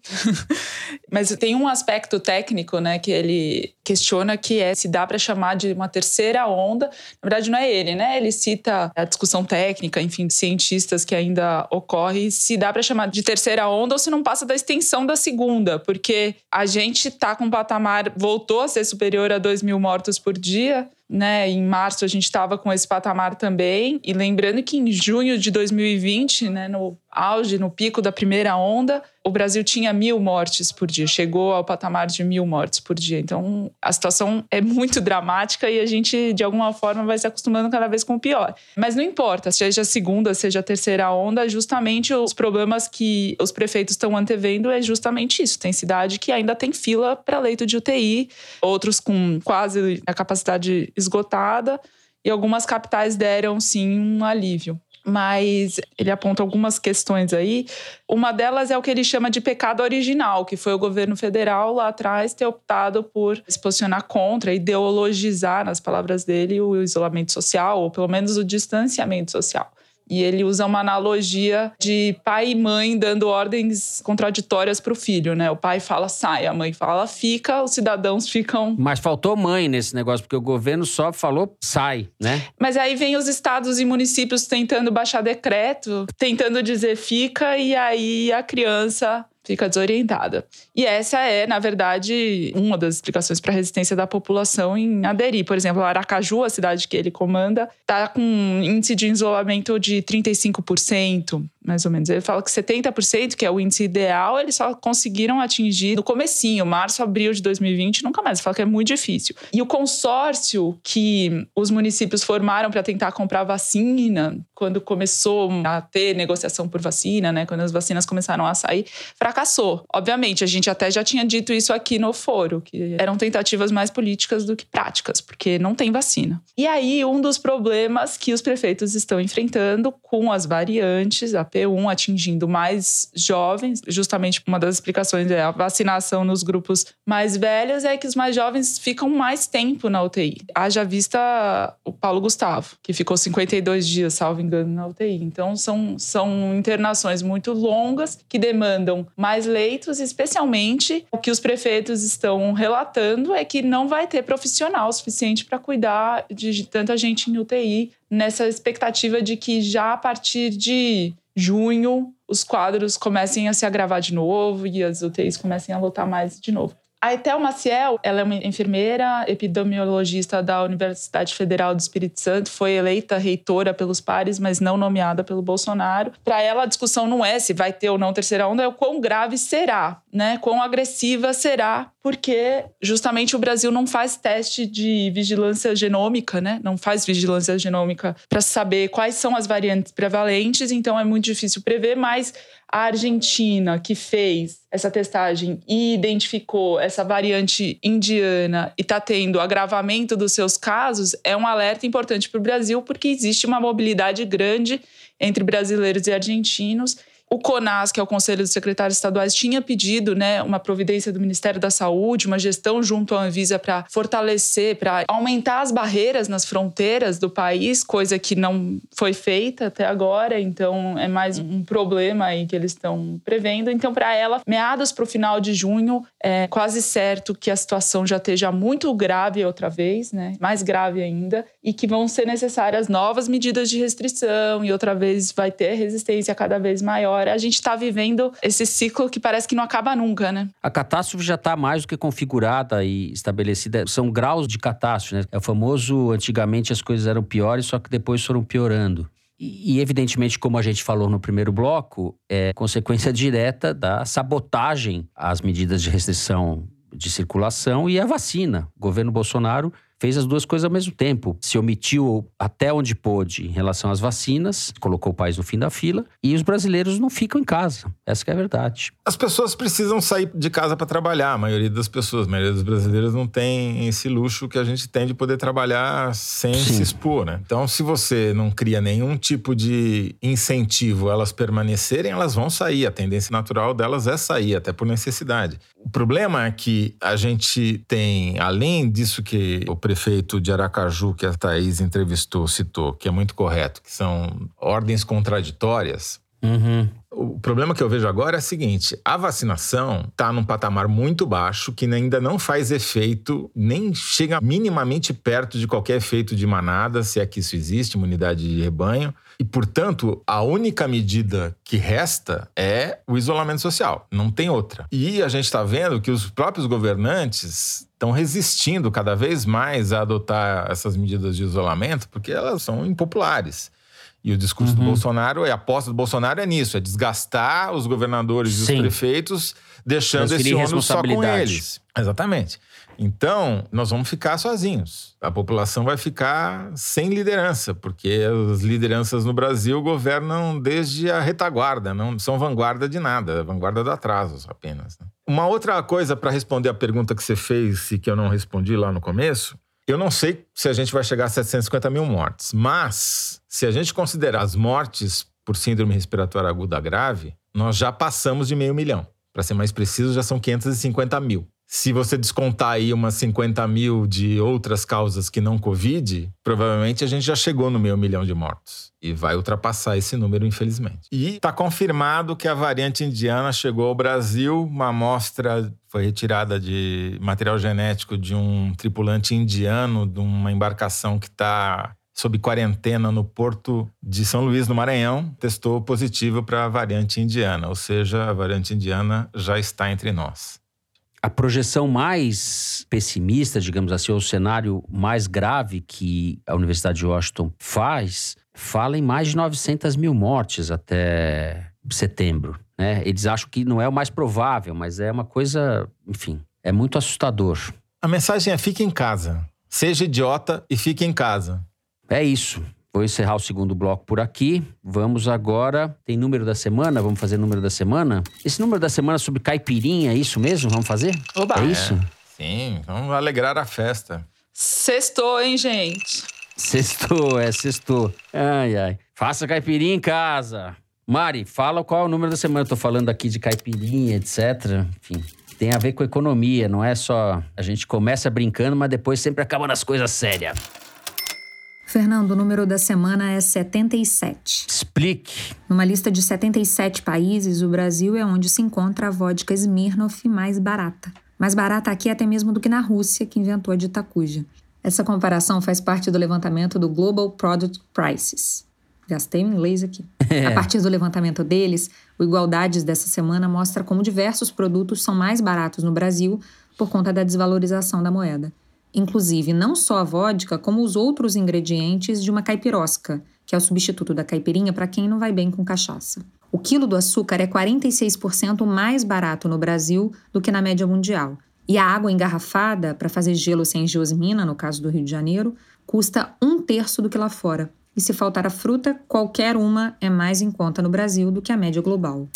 mas tem um aspecto técnico, né, que ele questiona que é se dá para chamar de uma terceira onda. Na verdade, não é ele, né? Ele cita a discussão técnica, enfim, de cientistas que ainda ocorre, se dá para chamar de terceira onda ou se não passa da extensão da segunda, porque a gente está com um patamar, voltou a ser superior a 2 mil mortos por dia né? Em março a gente estava com esse patamar também. E lembrando que em junho de 2020, né, no auge, no pico da primeira onda, o Brasil tinha mil mortes por dia, chegou ao patamar de mil mortes por dia. Então, a situação é muito dramática e a gente, de alguma forma, vai se acostumando cada vez com o pior. Mas não importa, seja a segunda, seja a terceira onda, justamente os problemas que os prefeitos estão antevendo é justamente isso. Tem cidade que ainda tem fila para leito de UTI, outros com quase a capacidade esgotada, e algumas capitais deram sim um alívio mas ele aponta algumas questões aí. Uma delas é o que ele chama de pecado original, que foi o governo federal lá atrás ter optado por se posicionar contra, ideologizar, nas palavras dele, o isolamento social, ou pelo menos o distanciamento social. E ele usa uma analogia de pai e mãe dando ordens contraditórias para o filho, né? O pai fala sai, a mãe fala fica, os cidadãos ficam. Mas faltou mãe nesse negócio, porque o governo só falou sai, né? Mas aí vem os estados e municípios tentando baixar decreto, tentando dizer fica, e aí a criança fica desorientada. E essa é, na verdade, uma das explicações para a resistência da população em aderir. Por exemplo, Aracaju, a cidade que ele comanda, está com um índice de isolamento de 35%, mais ou menos. Ele fala que 70%, que é o índice ideal, eles só conseguiram atingir no comecinho, março, abril de 2020, nunca mais. Ele fala que é muito difícil. E o consórcio que os municípios formaram para tentar comprar vacina, quando começou a ter negociação por vacina, né, quando as vacinas começaram a sair, fracassou. Obviamente, a gente até já tinha dito isso aqui no foro, que eram tentativas mais políticas do que práticas, porque não tem vacina. E aí, um dos problemas que os prefeitos estão enfrentando com as variantes, a P1 atingindo mais jovens, justamente uma das explicações é a vacinação nos grupos mais velhos, é que os mais jovens ficam mais tempo na UTI. Haja vista o Paulo Gustavo, que ficou 52 dias, salvo engano, na UTI. Então, são, são internações muito longas que demandam mais leitos, especialmente o que os prefeitos estão relatando é que não vai ter profissional suficiente para cuidar de tanta gente em UTI, nessa expectativa de que já a partir de junho os quadros comecem a se agravar de novo e as UTIs comecem a lotar mais de novo. A Etel Maciel, ela é uma enfermeira epidemiologista da Universidade Federal do Espírito Santo, foi eleita reitora pelos pares, mas não nomeada pelo Bolsonaro. Para ela, a discussão não é se vai ter ou não terceira onda, é o quão grave será, né? Quão agressiva será, porque justamente o Brasil não faz teste de vigilância genômica, né? Não faz vigilância genômica para saber quais são as variantes prevalentes, então é muito difícil prever, mas a Argentina, que fez essa testagem e identificou essa variante indiana e está tendo agravamento dos seus casos, é um alerta importante para o Brasil, porque existe uma mobilidade grande entre brasileiros e argentinos o CONAS, que é o Conselho dos Secretários Estaduais, tinha pedido né, uma providência do Ministério da Saúde, uma gestão junto à Anvisa para fortalecer, para aumentar as barreiras nas fronteiras do país, coisa que não foi feita até agora, então é mais um problema aí que eles estão prevendo. Então, para ela, meados para o final de junho, é quase certo que a situação já esteja muito grave outra vez, né, mais grave ainda, e que vão ser necessárias novas medidas de restrição, e outra vez vai ter resistência cada vez maior agora. A gente está vivendo esse ciclo que parece que não acaba nunca, né? A catástrofe já está mais do que configurada e estabelecida. São graus de catástrofe, né? É o famoso, antigamente as coisas eram piores, só que depois foram piorando. E, evidentemente, como a gente falou no primeiro bloco, é consequência direta da sabotagem às medidas de restrição de circulação e a vacina. O governo Bolsonaro fez as duas coisas ao mesmo tempo. Se omitiu até onde pôde em relação às vacinas, colocou o país no fim da fila, e os brasileiros não ficam em casa. Essa é a verdade. As pessoas precisam sair de casa para trabalhar, a maioria das pessoas, a maioria dos brasileiros não tem esse luxo que a gente tem de poder trabalhar sem Sim. se expor, né? Então, se você não cria nenhum tipo de incentivo a elas permanecerem, elas vão sair. A tendência natural delas é sair, até por necessidade. O problema é que a gente tem, além disso que o prefeito de Aracaju, que a Thaís entrevistou, citou, que é muito correto, que são ordens contraditórias. Uhum. O problema que eu vejo agora é o seguinte: a vacinação está num patamar muito baixo que ainda não faz efeito, nem chega minimamente perto de qualquer efeito de manada, se é que isso existe, imunidade de rebanho. E, portanto, a única medida que resta é o isolamento social. Não tem outra. E a gente está vendo que os próprios governantes estão resistindo cada vez mais a adotar essas medidas de isolamento porque elas são impopulares. E o discurso uhum. do Bolsonaro, a aposta do Bolsonaro é nisso, é desgastar os governadores Sim. e os prefeitos, deixando esse ônibus só com eles. Exatamente. Então, nós vamos ficar sozinhos. A população vai ficar sem liderança, porque as lideranças no Brasil governam desde a retaguarda, não são vanguarda de nada, vanguarda do atraso apenas. Né? Uma outra coisa para responder a pergunta que você fez e que eu não respondi lá no começo, eu não sei se a gente vai chegar a 750 mil mortes, mas se a gente considerar as mortes por síndrome respiratória aguda grave, nós já passamos de meio milhão. Para ser mais preciso, já são 550 mil. Se você descontar aí umas 50 mil de outras causas que não Covid, provavelmente a gente já chegou no meio milhão de mortos. E vai ultrapassar esse número, infelizmente. E está confirmado que a variante indiana chegou ao Brasil. Uma amostra foi retirada de material genético de um tripulante indiano de uma embarcação que está sob quarentena no porto de São Luís, no Maranhão, testou positivo para a variante indiana, ou seja, a variante indiana já está entre nós. A projeção mais pessimista, digamos assim, ou o cenário mais grave que a Universidade de Washington faz, fala em mais de 900 mil mortes até setembro. Né? Eles acham que não é o mais provável, mas é uma coisa, enfim, é muito assustador. A mensagem é fique em casa. Seja idiota e fique em casa. É isso. Vou encerrar o segundo bloco por aqui. Vamos agora. Tem número da semana? Vamos fazer número da semana? Esse número da semana é sobre caipirinha, é isso mesmo? Vamos fazer? Oba. É isso? Sim, vamos alegrar a festa. Sextou, hein, gente? Sextou, é sextou. Ai, ai. Faça caipirinha em casa. Mari, fala qual é o número da semana. Eu tô falando aqui de caipirinha, etc. Enfim, tem a ver com economia, não é só. A gente começa brincando, mas depois sempre acaba nas coisas sérias. Fernando, o número da semana é 77. Explique. Numa lista de 77 países, o Brasil é onde se encontra a vodka Smirnoff mais barata. Mais barata aqui até mesmo do que na Rússia, que inventou a de Itacuja. Essa comparação faz parte do levantamento do Global Product Prices. Gastei o inglês aqui. É. A partir do levantamento deles, o Igualdades dessa semana mostra como diversos produtos são mais baratos no Brasil por conta da desvalorização da moeda. Inclusive, não só a vodka, como os outros ingredientes de uma caipirosca, que é o substituto da caipirinha para quem não vai bem com cachaça. O quilo do açúcar é 46% mais barato no Brasil do que na média mundial. E a água engarrafada, para fazer gelo sem geosmina, no caso do Rio de Janeiro, custa um terço do que lá fora. E se faltar a fruta, qualquer uma é mais em conta no Brasil do que a média global.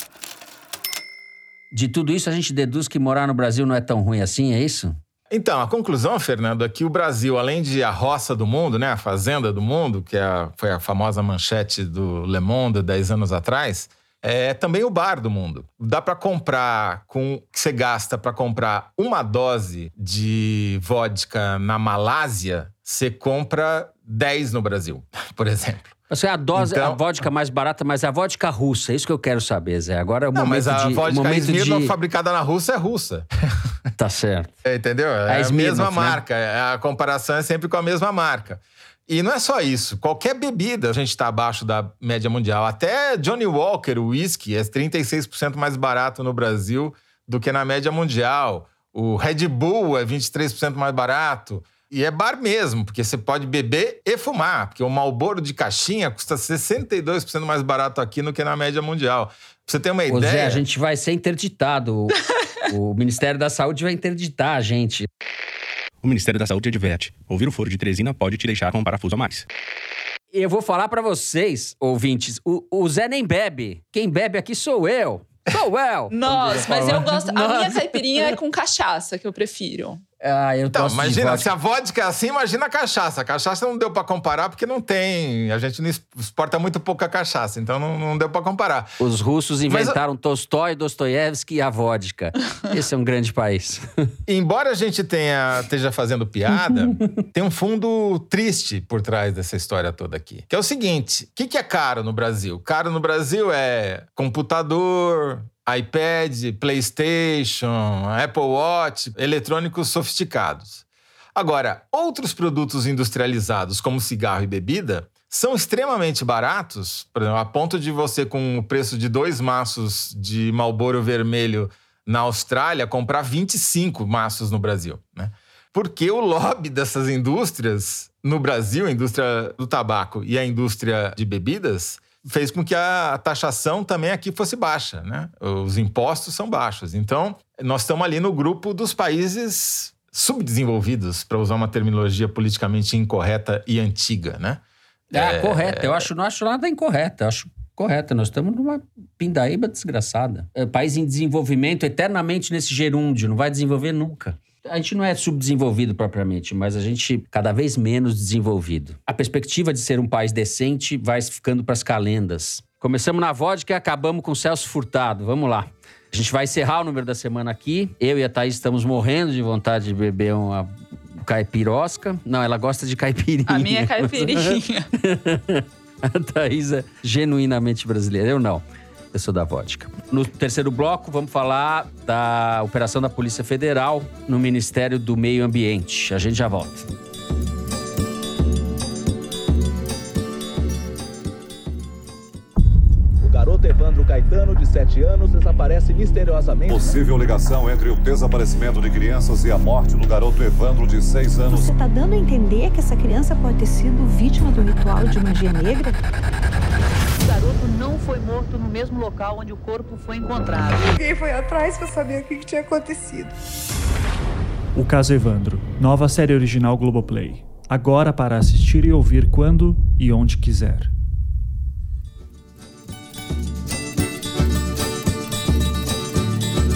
De tudo isso, a gente deduz que morar no Brasil não é tão ruim assim, é isso? Então, a conclusão, Fernando, é que o Brasil, além de a roça do mundo, né, a fazenda do mundo, que é a- foi a famosa manchete do Le Monde 10 anos atrás, é também o bar do mundo. Dá para comprar com que você gasta para comprar uma dose de vodka na Malásia, você compra 10 no Brasil, por exemplo. Você é a dose, a Então- vodka mais barata, mas é a vodka russa. É isso que eu quero saber, Zé. Agora é o Não, momento mas a de... vodka momento Smirnoff de... fabricada na Rússia é russa. Tá certo. É, Entendeu? É a Smirnoff, mesma né? marca. A comparação é sempre com a mesma marca. E não é só isso. Qualquer bebida a gente está abaixo da média mundial. Até Johnny Walker, o whisky, é 36% mais barato no Brasil do que na média mundial. O Red Bull é 23% mais barato. E é bar mesmo, porque você pode beber e fumar. Porque o Marlboro de caixinha custa 62% mais barato aqui do que na média mundial. Pra você ter uma Ô, ideia... Zé, a gente vai ser interditado. O, Ministério da Saúde vai interditar a gente. O Ministério da Saúde adverte: ouvir o foro de Teresina pode te deixar com um parafuso a mais. Eu vou falar pra vocês, ouvintes, o, o Zé nem bebe. Quem bebe aqui sou eu. Sou eu. Nossa, mas eu gosto. A Nossa. minha caipirinha é com cachaça, que eu prefiro. Ah, eu Então, imagina, vodka. se a vodka é assim, imagina a cachaça. A cachaça não deu pra comparar porque não tem. A gente não exporta muito pouca cachaça, então não, não deu pra comparar. Os russos Mas- inventaram Tolstói, Dostoiévski e a vodka. Esse é um grande país. Embora a gente tenha, esteja fazendo piada, tem um fundo triste por trás dessa história toda aqui. Que é o seguinte: o que, que é caro no Brasil? Caro no Brasil é computador, iPad, PlayStation, Apple Watch, eletrônicos sofisticados. Agora, outros produtos industrializados, como cigarro e bebida, são extremamente baratos, por exemplo, a ponto de você, com o preço de dois maços de Marlboro vermelho na Austrália, comprar 25 maços no Brasil. Né? Porque o lobby dessas indústrias no Brasil, a indústria do tabaco e a indústria de bebidas, fez com que a taxação também aqui fosse baixa. Né? Os impostos são baixos. Então, nós estamos ali no grupo dos países subdesenvolvidos, para usar uma terminologia politicamente incorreta e antiga. Né? Ah, correta. Eu acho, não acho nada incorreto. Eu acho correta. Nós estamos numa pindaíba desgraçada. É, país em desenvolvimento eternamente nesse gerúndio. Não vai desenvolver nunca. A gente não é subdesenvolvido propriamente, mas a gente cada vez menos desenvolvido. A perspectiva de ser um país decente vai ficando para as calendas. Começamos na vodka e acabamos com o Celso Furtado. Vamos lá. A gente vai encerrar o número da semana aqui. Eu e a Thaís estamos morrendo de vontade de beber uma caipirosca. Não, ela gosta de caipirinha. A minha é caipirinha. A Thaís é genuinamente brasileira. Eu não. Eu sou da vodka. No terceiro bloco, vamos falar da operação da Polícia Federal no Ministério do Meio Ambiente. A gente já volta. Evandro Caetano, de 7 anos, desaparece misteriosamente. Possível ligação entre o desaparecimento de crianças e a morte do garoto Evandro, de 6 anos. Você está dando a entender que essa criança pode ter sido vítima do ritual de magia negra? O garoto não foi morto no mesmo local onde o corpo foi encontrado. Ninguém foi atrás para saber o que tinha acontecido. O caso Evandro, nova série original Globoplay. Agora para assistir e ouvir quando e onde quiser.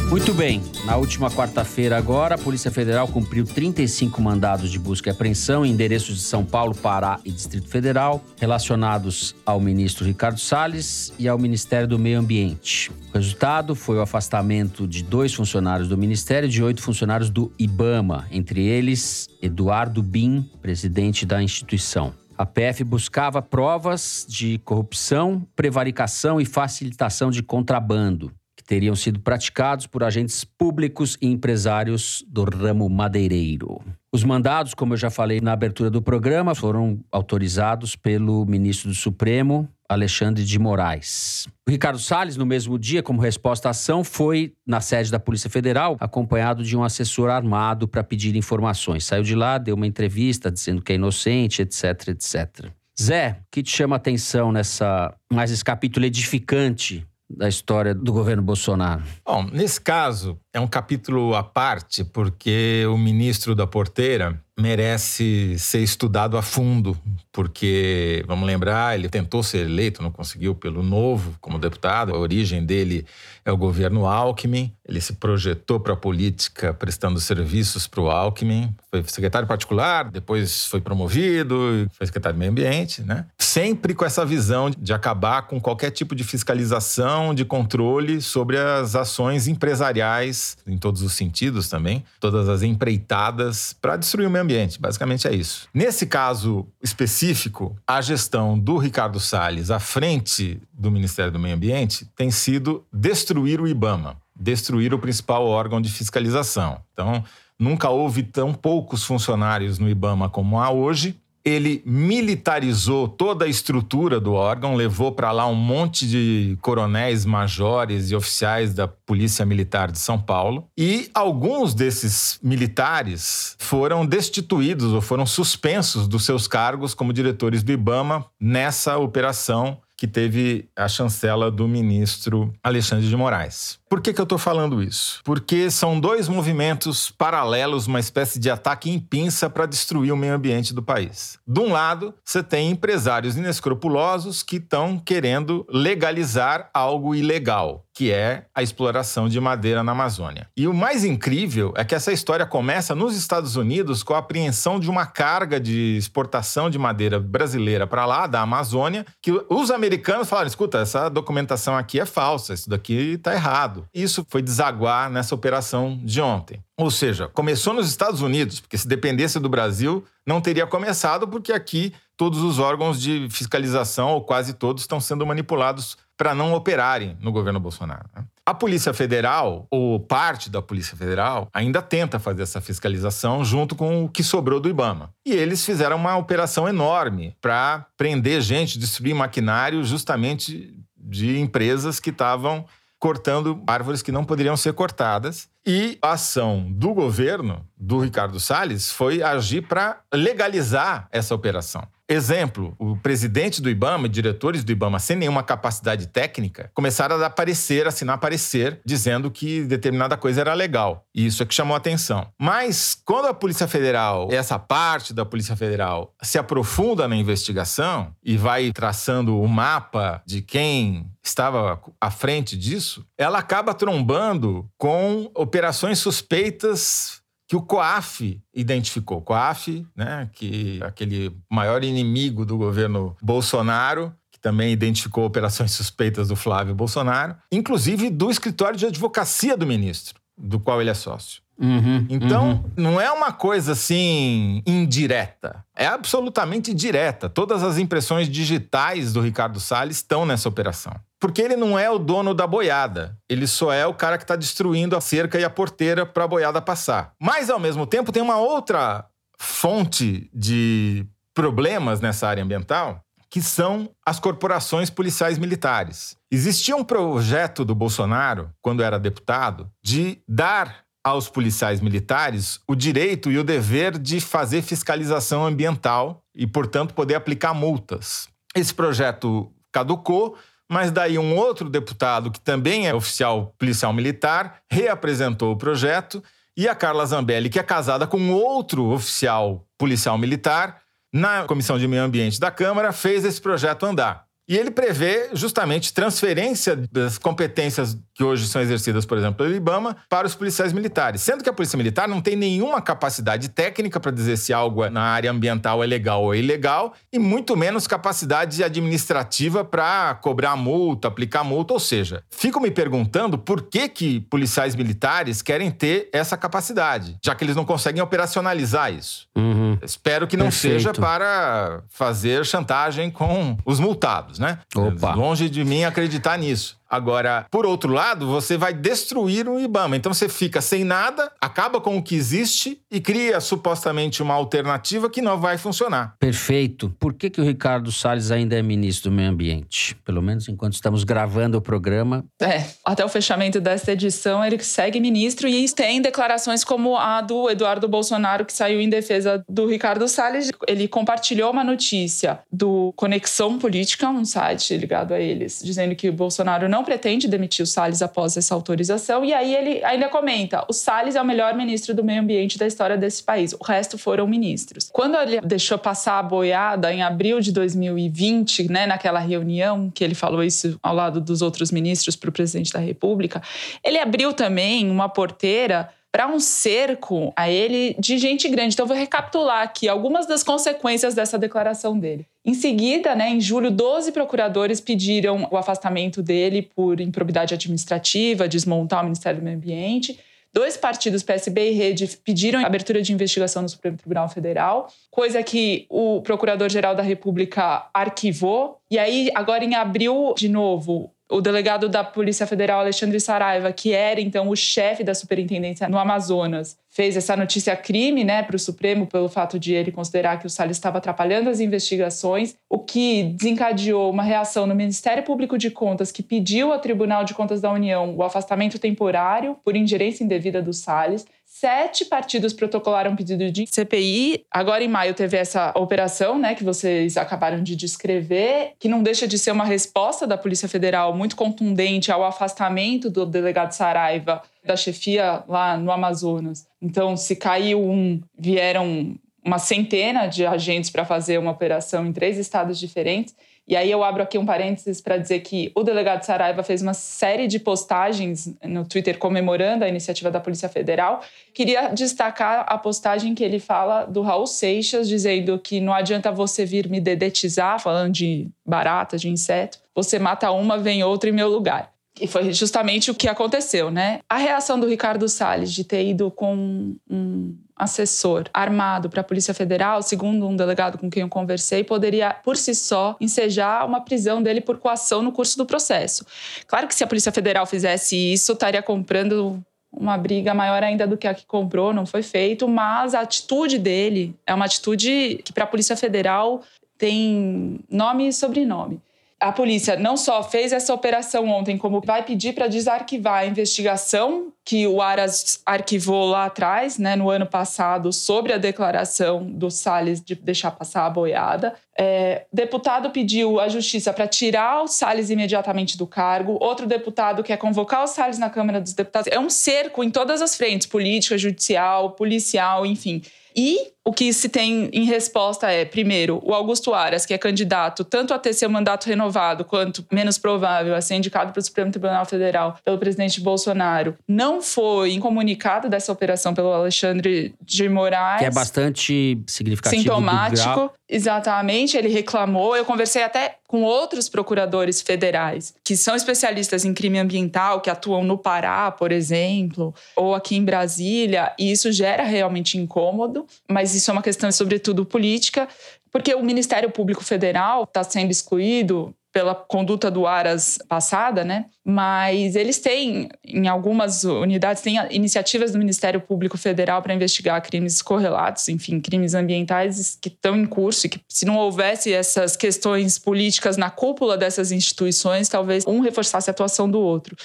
Muito bem. Na última quarta-feira, agora, a Polícia Federal cumpriu 35 mandados de busca e apreensão em endereços de São Paulo, Pará e Distrito Federal, relacionados ao ministro Ricardo Salles e ao Ministério do Meio Ambiente. O resultado foi o afastamento de dois funcionários do Ministério e de oito funcionários do IBAMA, entre eles Eduardo Bin, presidente da instituição. A PF buscava provas de corrupção, prevaricação e facilitação de contrabando teriam sido praticados por agentes públicos e empresários do ramo madeireiro. Os mandados, como eu já falei na abertura do programa, foram autorizados pelo ministro do Supremo, Alexandre de Moraes. O Ricardo Salles, no mesmo dia, como resposta à ação, foi na sede da Polícia Federal, acompanhado de um assessor armado para pedir informações. Saiu de lá, deu uma entrevista dizendo que é inocente, etc, etc. Zé, o que te chama a atenção nessa mais esse capítulo edificante da história do governo Bolsonaro? Bom, nesse caso, é um capítulo à parte, porque o ministro da Porteira merece ser estudado a fundo, porque, vamos lembrar, ele tentou ser eleito, não conseguiu pelo Novo como deputado, a origem dele é o governo Alckmin, ele se projetou para a política prestando serviços para o Alckmin, foi secretário particular, depois foi promovido, foi secretário de Meio Ambiente, né? Sempre com essa visão de acabar com qualquer tipo de fiscalização, de controle sobre as ações empresariais, em todos os sentidos também, todas as empreitadas para destruir o meio ambiente. Basicamente é isso. Nesse caso específico, a gestão do Ricardo Salles à frente do Ministério do Meio Ambiente tem sido destruir o IBAMA, destruir o principal órgão de fiscalização. Então, nunca houve tão poucos funcionários no IBAMA como há hoje ele militarizou toda a estrutura do órgão, levou para lá um monte de coronéis, majores e oficiais da Polícia Militar de São Paulo. E alguns desses militares foram destituídos ou foram suspensos dos seus cargos como diretores do IBAMA nessa operação que teve a chancela do ministro Alexandre de Moraes. Por que, que eu estou falando isso? Porque são dois movimentos paralelos, uma espécie de ataque em pinça para destruir o meio ambiente do país. De um lado, você tem empresários inescrupulosos que estão querendo legalizar algo ilegal, que é a exploração de madeira na Amazônia. E o mais incrível é que essa história começa nos Estados Unidos com a apreensão de uma carga de exportação de madeira brasileira para lá, da Amazônia, que os americanos falaram: escuta, essa documentação aqui é falsa, isso daqui está errado. Isso foi desaguar nessa operação de ontem. Ou seja, começou nos Estados Unidos, porque se dependesse do Brasil, não teria começado, porque aqui todos os órgãos de fiscalização, ou quase todos, estão sendo manipulados para não operarem no governo Bolsonaro. Né? A Polícia Federal, ou parte da Polícia Federal, ainda tenta fazer essa fiscalização junto com o que sobrou do Ibama. E eles fizeram uma operação enorme para prender gente, destruir maquinário justamente de empresas que estavam cortando árvores que não poderiam ser cortadas. E a ação do governo, do Ricardo Salles, foi agir para legalizar essa operação. Exemplo, o presidente do IBAMA diretores do IBAMA, sem nenhuma capacidade técnica, começaram a dar parecer, assinar parecer, dizendo que determinada coisa era legal. E isso é que chamou a atenção. Mas quando a Polícia Federal, essa parte da Polícia Federal, se aprofunda na investigação e vai traçando o mapa de quem estava à frente disso, ela acaba trombando com operações suspeitas que o COAF identificou. COAF, né, que é aquele maior inimigo do governo Bolsonaro, que também identificou operações suspeitas do Flávio Bolsonaro, inclusive do escritório de advocacia do ministro, do qual ele é sócio. Uhum, então, uhum. não é uma coisa assim indireta. É absolutamente direta. Todas as impressões digitais do Ricardo Salles estão nessa operação. Porque ele não é o dono da boiada. Ele só é o cara que está destruindo a cerca e a porteira para a boiada passar. Mas, ao mesmo tempo, tem uma outra fonte de problemas nessa área ambiental, que são as corporações policiais militares. Existia um projeto do Bolsonaro, quando era deputado, de dar aos policiais militares o direito e o dever de fazer fiscalização ambiental e, portanto, poder aplicar multas. Esse projeto caducou, mas daí um outro deputado, que também é oficial policial militar, reapresentou o projeto e a Carla Zambelli, que é casada com outro oficial policial militar, na Comissão de Meio Ambiente da Câmara, fez esse projeto andar. E ele prevê justamente transferência das competências que hoje são exercidas, por exemplo, pelo IBAMA, para os policiais militares. Sendo que a Polícia Militar não tem nenhuma capacidade técnica para dizer se algo na área ambiental é legal ou é ilegal, e muito menos capacidade administrativa para cobrar multa, aplicar multa. Ou seja, fico me perguntando por que, que policiais militares querem ter essa capacidade, já que eles não conseguem operacionalizar isso. Uhum. Espero que não Perfeito. seja para fazer chantagem com os multados, né? Opa. Longe de mim acreditar nisso. Agora, por outro lado, você vai destruir o IBAMA. Então você fica sem nada, acaba com o que existe e cria supostamente uma alternativa que não vai funcionar. Perfeito. Por que, que o Ricardo Salles ainda é ministro do Meio Ambiente? Pelo menos enquanto estamos gravando o programa. É, até o fechamento desta edição, ele segue ministro e tem declarações como a do Eduardo Bolsonaro, que saiu em defesa do Ricardo Salles. Ele compartilhou uma notícia do Conexão Política, um site ligado a eles, dizendo que o Bolsonaro não pretende demitir o Salles após essa autorização. E aí ele ainda comenta: o Salles é o melhor ministro do meio ambiente da história desse país. O resto foram ministros. Quando ele deixou passar a boiada em abril de 2020, né, naquela reunião que ele falou isso ao lado dos outros ministros para o presidente da República, ele abriu também uma porteira para um cerco a ele de gente grande. Então, vou recapitular aqui algumas das consequências dessa declaração dele. Em seguida, né, em julho, 12 procuradores pediram o afastamento dele por improbidade administrativa, desmontar o Ministério do Meio Ambiente. Dois partidos, PSB e Rede, pediram abertura de investigação no Supremo Tribunal Federal, coisa que o Procurador-Geral da República arquivou. E aí, agora em abril, de novo, o delegado da Polícia Federal, Alexandre Saraiva, que era então o chefe da superintendência no Amazonas, fez essa notícia crime né, para o Supremo pelo fato de ele considerar que o Salles estava atrapalhando as investigações, o que desencadeou uma reação no Ministério Público de Contas, que pediu ao Tribunal de Contas da União o afastamento temporário por ingerência indevida do Salles. Sete partidos protocolaram pedido de CPI. Agora, em maio, teve essa operação, né, que vocês acabaram de descrever, que não deixa de ser uma resposta da Polícia Federal muito contundente ao afastamento do delegado Saraiva da chefia lá no Amazonas. Então, se caiu um, vieram uma centena de agentes para fazer uma operação em três estados diferentes. E aí eu abro aqui um parênteses para dizer que o delegado Saraiva fez uma série de postagens no Twitter comemorando a iniciativa da Polícia Federal. Queria destacar a postagem que ele fala do Raul Seixas, dizendo que não adianta você vir me dedetizar, falando de barata, de inseto. Você mata uma, vem outra em meu lugar. E foi justamente o que aconteceu, né? A reação do Ricardo Salles de ter ido com um assessor armado para a Polícia Federal, segundo um delegado com quem eu conversei, poderia por si só ensejar uma prisão dele por coação no curso do processo. Claro que se a Polícia Federal fizesse isso, estaria comprando uma briga maior ainda do que a que comprou, não foi feito, mas a atitude dele é uma atitude que para a Polícia Federal tem nome e sobrenome. A polícia não só fez essa operação ontem, como vai pedir para desarquivar a investigação que o Aras arquivou lá atrás, né, no ano passado, sobre a declaração do Salles de deixar passar a boiada. É, deputado pediu à justiça para tirar o Salles imediatamente do cargo. Outro deputado quer convocar o Salles na Câmara dos Deputados. É um cerco em todas as frentes: política, judicial, policial, enfim. E o que se tem em resposta é, primeiro, o Augusto Aras, que é candidato tanto a ter seu mandato renovado quanto, menos provável, a ser indicado para o Supremo Tribunal Federal pelo presidente Bolsonaro, não foi comunicado dessa operação pelo Alexandre de Moraes. Que é bastante significativo. Sintomático. Exatamente, ele reclamou. Eu conversei até com outros procuradores federais que são especialistas em crime ambiental, que atuam no Pará, por exemplo, ou aqui em Brasília, e isso gera realmente incômodo, mas isso é uma questão, sobretudo, política, porque o Ministério Público Federal está sendo excluído pela conduta do Aras passada, né? Mas eles têm, em algumas unidades, têm iniciativas do Ministério Público Federal para investigar crimes correlatos, enfim, crimes ambientais que estão em curso e que, se não houvesse essas questões políticas na cúpula dessas instituições, talvez um reforçasse a atuação do outro.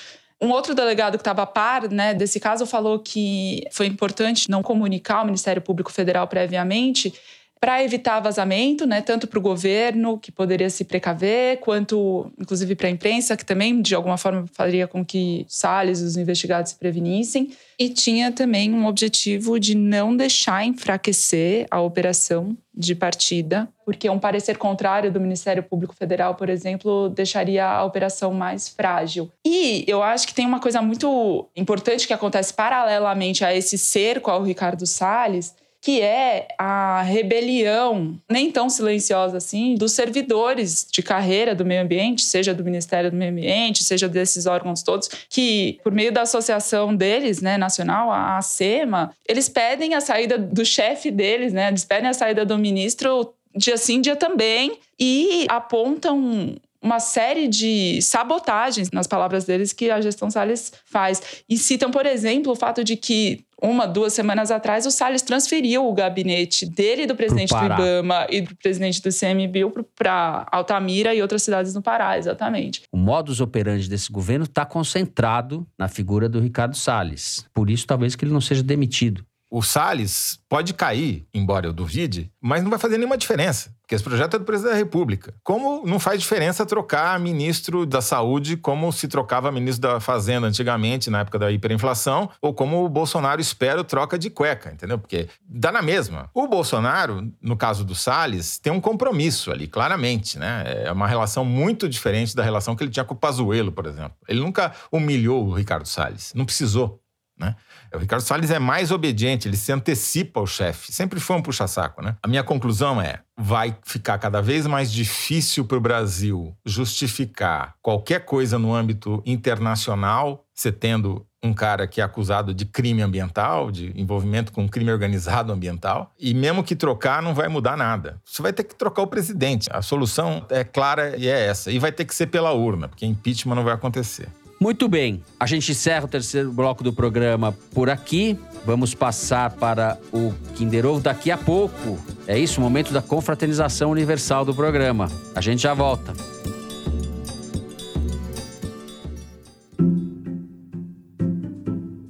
Um outro delegado que estava a par né, desse caso falou que foi importante não comunicar ao Ministério Público Federal previamente para evitar vazamento, né, tanto para o governo, que poderia se precaver, quanto, inclusive, para a imprensa, que também, de alguma forma, faria com que Salles e os investigados se prevenissem. E tinha também um objetivo de não deixar enfraquecer a operação de partida, porque um parecer contrário do Ministério Público Federal, por exemplo, deixaria a operação mais frágil. E eu acho que tem uma coisa muito importante que acontece paralelamente a esse cerco ao Ricardo Salles, que é a rebelião, nem tão silenciosa assim, dos servidores de carreira do meio ambiente, seja do Ministério do Meio Ambiente, seja desses órgãos todos, que, por meio da associação deles, né, nacional, a SEMA, eles pedem a saída do chefe deles, né, eles pedem a saída do ministro dia sim, dia também, e apontam uma série de sabotagens, nas palavras deles, que a gestão Salles faz. E citam, por exemplo, o fato de que uma, duas semanas atrás, o Salles transferiu o gabinete dele, do presidente do IBAMA e do presidente do CMBio para Altamira e outras cidades no Pará, exatamente. O modus operandi desse governo está concentrado na figura do Ricardo Salles. Por isso, talvez que ele não seja demitido. O Salles pode cair, embora eu duvide, mas não vai fazer nenhuma diferença, porque esse projeto é do presidente da República. Como não faz diferença trocar ministro da Saúde como se trocava ministro da Fazenda antigamente, na época da hiperinflação, ou como o Bolsonaro espera troca de cueca, entendeu? Porque dá na mesma. O Bolsonaro, no caso do Salles, tem um compromisso ali, claramente, né? É uma relação muito diferente da relação que ele tinha com o Pazuello, por exemplo. Ele nunca humilhou o Ricardo Salles, não precisou. Né? O Ricardo Salles é mais obediente, ele se antecipa ao chefe. Sempre foi um puxa-saco, né? A minha conclusão é: vai ficar cada vez mais difícil para o Brasil justificar qualquer coisa no âmbito internacional, você tendo um cara que é acusado de crime ambiental, de envolvimento com crime organizado ambiental, e mesmo que trocar, não vai mudar nada. Você vai ter que trocar o presidente. A solução é clara e é essa. E vai ter que ser pela urna, porque impeachment não vai acontecer. Muito bem, a gente encerra o terceiro bloco do programa por aqui. Vamos passar para o Kinder Ovo daqui a pouco. É isso, o momento da confraternização universal do programa. A gente já volta.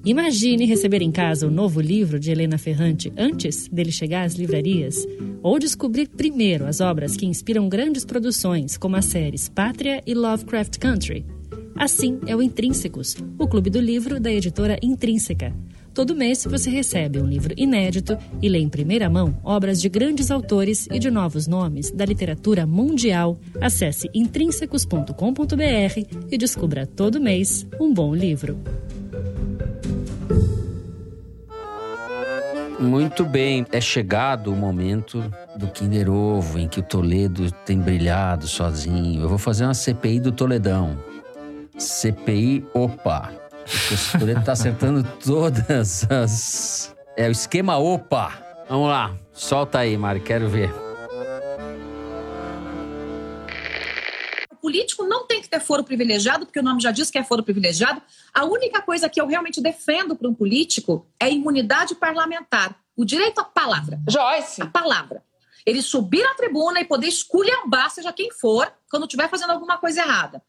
Imagine receber em casa o novo livro de Helena Ferrante antes dele chegar às livrarias. Ou descobrir primeiro as obras que inspiram grandes produções, como as séries Pátria e Lovecraft Country. Assim é o Intrínsecos, o clube do livro da editora Intrínseca. Todo mês você recebe um livro inédito e lê em primeira mão obras de grandes autores e de novos nomes da literatura mundial. Acesse intrínsecos.com.br e descubra todo mês um bom livro. Muito bem, é chegado o momento do Kinder Ovo, em que o Toledo tem brilhado sozinho. Eu vou fazer uma CPI do Toledão. CPI OPA. O Toledo tá acertando todas as. É o esquema OPA. Vamos lá, solta aí, Mari, quero ver. O político não tem que ter foro privilegiado, porque o nome já diz que é foro privilegiado. A única coisa que eu realmente defendo para um político é a imunidade parlamentar, o direito à palavra. Joyce. A palavra. Ele subir à tribuna e poder esculhambar, seja quem for, quando estiver fazendo alguma coisa errada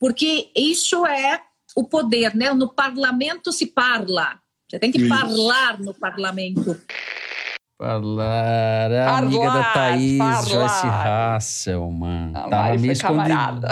porque isso é o poder, né? No parlamento se parla. Você tem que isso. falar no parlamento. Falar, a amiga da Thaís, falar. Joyce Russell, A Tava meio camarada.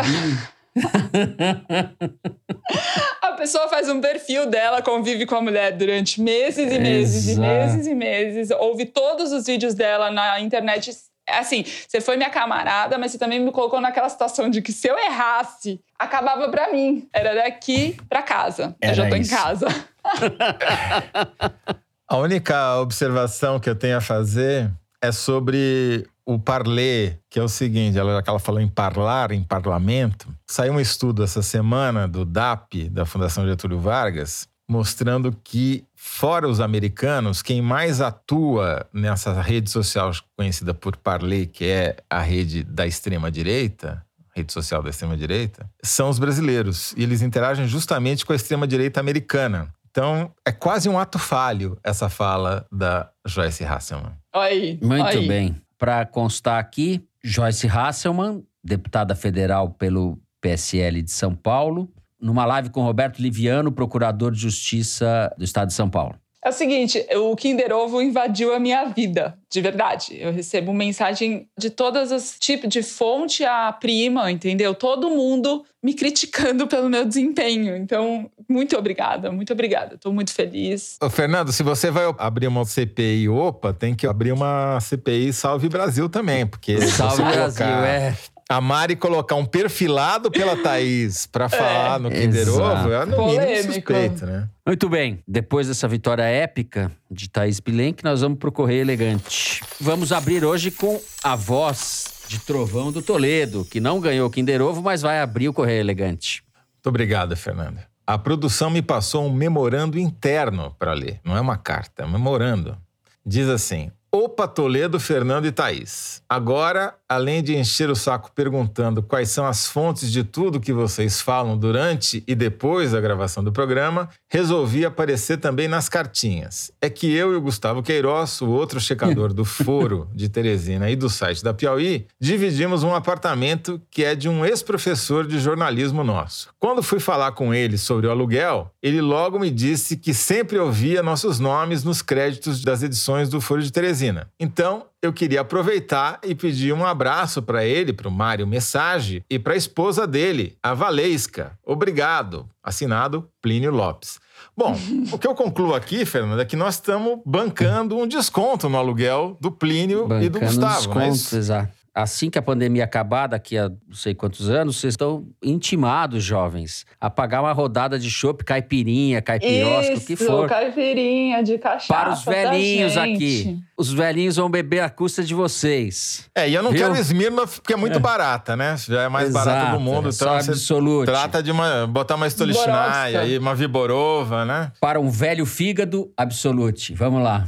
a pessoa faz um perfil dela, convive com a mulher durante meses e meses Exato. e meses e meses, ouve todos os vídeos dela na internet assim, você foi minha camarada, mas você também me colocou naquela situação de que se eu errasse, acabava para mim. Era daqui para casa. Era eu já tô isso. em casa. a única observação que eu tenho a fazer é sobre o parler, que é o seguinte, ela, ela falou em parlar, em parlamento. Saiu um estudo essa semana do DAP, da Fundação Getúlio Vargas, mostrando que, fora os americanos, quem mais atua nessa rede social conhecida por Parler, que é a rede da extrema-direita, rede social da extrema-direita, são os brasileiros. E eles interagem justamente com a extrema-direita americana. Então, é quase um ato falho essa fala da Joyce Hasselman. Aí, Muito aí. bem. Para constar aqui, Joyce Hasselman, deputada federal pelo PSL de São Paulo, numa live com Roberto Liviano, procurador de Justiça do Estado de São Paulo. É o seguinte, o Kinder Ovo invadiu a minha vida, de verdade. Eu recebo mensagem de todas as tipos de fonte a prima, entendeu? Todo mundo me criticando pelo meu desempenho. Então, muito obrigada, muito obrigada. Estou muito feliz. Ô, Fernando, se você vai abrir uma CPI OPA, tem que abrir uma CPI Salve Brasil também, porque Salve Brasil, colocar é. A Mari colocar um perfilado pela Thaís pra falar no Kinder. Ovo é no mínimo Polêmico. suspeito, né? Muito bem, depois dessa vitória épica de Thaís Bilenque, nós vamos pro Correio Elegante. Vamos abrir hoje com a voz de Trovão do Toledo, que não ganhou o Kinder Ovo, mas vai abrir o Correio Elegante. Muito obrigado, Fernanda. A produção me passou um memorando interno para ler. Não é uma carta, é um memorando. Diz assim: Opa, Toledo, Fernando e Thaís. Agora, além de encher o saco perguntando quais são as fontes de tudo que vocês falam durante e depois da gravação do programa, resolvi aparecer também nas cartinhas. É que eu e o Gustavo Queiroz, o outro checador do Foro de Teresina e do site da Piauí, dividimos um apartamento que é de um ex-professor de jornalismo nosso. Quando fui falar com ele sobre o aluguel, ele logo me disse que sempre ouvia nossos nomes nos créditos das edições do Foro de Teresina. Então, eu queria aproveitar e pedir um abraço para ele, para o Mário Message, e para a esposa dele, a Valesca. Obrigado. Assinado Plínio Lopes. Bom, o que eu concluo aqui, Fernanda, é que nós estamos bancando um desconto no aluguel do Plínio e do Bancando Gustavo. desconto, mas- exato. Assim que a pandemia acabar, daqui a não sei quantos anos, vocês estão intimados, jovens, a pagar uma rodada de chopp, caipirinha, caipirosca, o que for. caipirinha de cachaça Para os velhinhos gente. aqui. Os velhinhos vão beber à custa de vocês. É, e eu não Viu? quero Smirnoff porque é muito barata, né? Já é mais barata Exato, do mundo. é Então Absolute. trata de uma, botar uma Stolichnaya aí, uma Viborova, né? Para um velho fígado, Absolute. Vamos lá.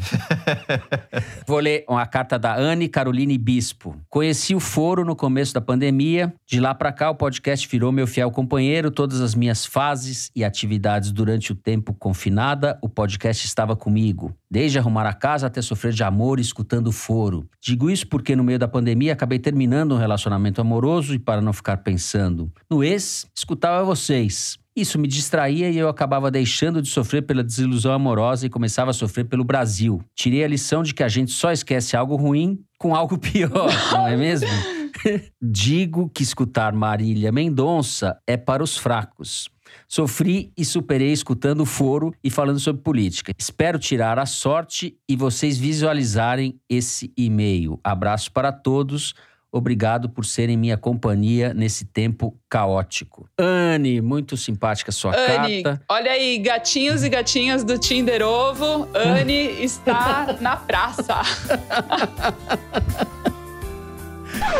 Vou ler uma carta da Anne Caroline Bispo. Conheci o foro no começo da pandemia. De lá para cá, o podcast virou meu fiel companheiro. Todas as minhas fases e atividades durante o tempo confinada, o podcast estava comigo. Desde arrumar a casa até sofrer de amor escutando o foro. Digo isso porque no meio da pandemia acabei terminando um relacionamento amoroso e para não ficar pensando no ex, escutava vocês. Isso me distraía e eu acabava deixando de sofrer pela desilusão amorosa e começava a sofrer pelo Brasil. Tirei a lição de que a gente só esquece algo ruim com algo pior, não é mesmo? Digo que escutar Marília Mendonça é para os fracos. Sofri e superei escutando o foro e falando sobre política. Espero tirar a sorte e vocês visualizarem esse e-mail. Abraço para todos. Obrigado por serem minha companhia nesse tempo caótico. Anne, muito simpática sua Anne, carta. olha aí, gatinhos e gatinhas do Tinder Ovo. Anne está na praça.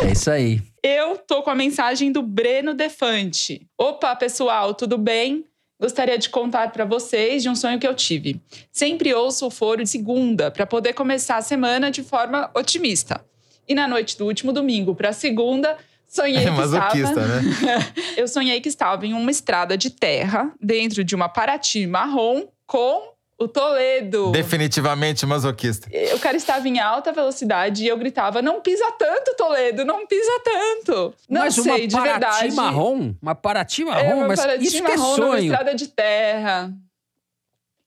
É isso aí. Eu tô com a mensagem do Breno Defante. Opa, pessoal, tudo bem? Gostaria de contar para vocês de um sonho que eu tive. Sempre ouço o foro de segunda para poder começar a semana de forma otimista. E na noite do último domingo para segunda, sonhei É que estava... né? eu sonhei que estava em uma estrada de terra, dentro de uma Paraty marrom, com o Toledo. Definitivamente masoquista. O cara estava em alta velocidade e eu gritava: Não pisa tanto, Toledo, não pisa tanto. Não mas sei, uma de Paraty verdade. marrom? Uma Paraty marrom? É, uma mas Paraty isso que é marrom numa sonho. estrada de terra.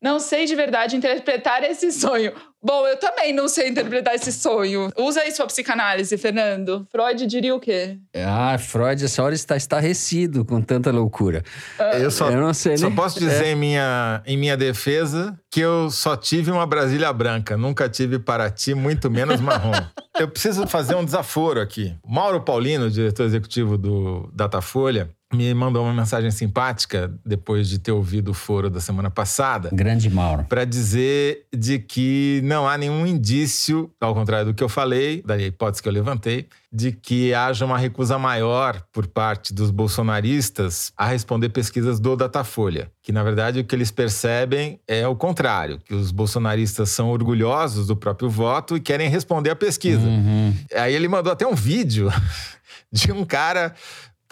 Não sei de verdade interpretar esse sonho. Bom, eu também não sei interpretar esse sonho. Usa aí sua psicanálise, Fernando. Freud diria o quê? Ah, Freud, essa hora está estarrecido com tanta loucura. Eu só, Eu não sei só nem- posso dizer É. em, minha, em minha defesa que eu só tive uma Brasília branca, nunca tive Paraty, muito menos marrom. eu preciso fazer um desaforo aqui. Mauro Paulino, diretor executivo do Datafolha, me mandou uma mensagem simpática depois de ter ouvido o foro da semana passada. Grande Mauro. Para dizer de que não há nenhum indício, ao contrário do que eu falei, da hipótese que eu levantei, de que haja uma recusa maior por parte dos bolsonaristas a responder pesquisas do Datafolha. Que, na verdade, o que eles percebem é o contrário, que os bolsonaristas são orgulhosos do próprio voto e querem responder à pesquisa. Uhum. Aí ele mandou até um vídeo de um cara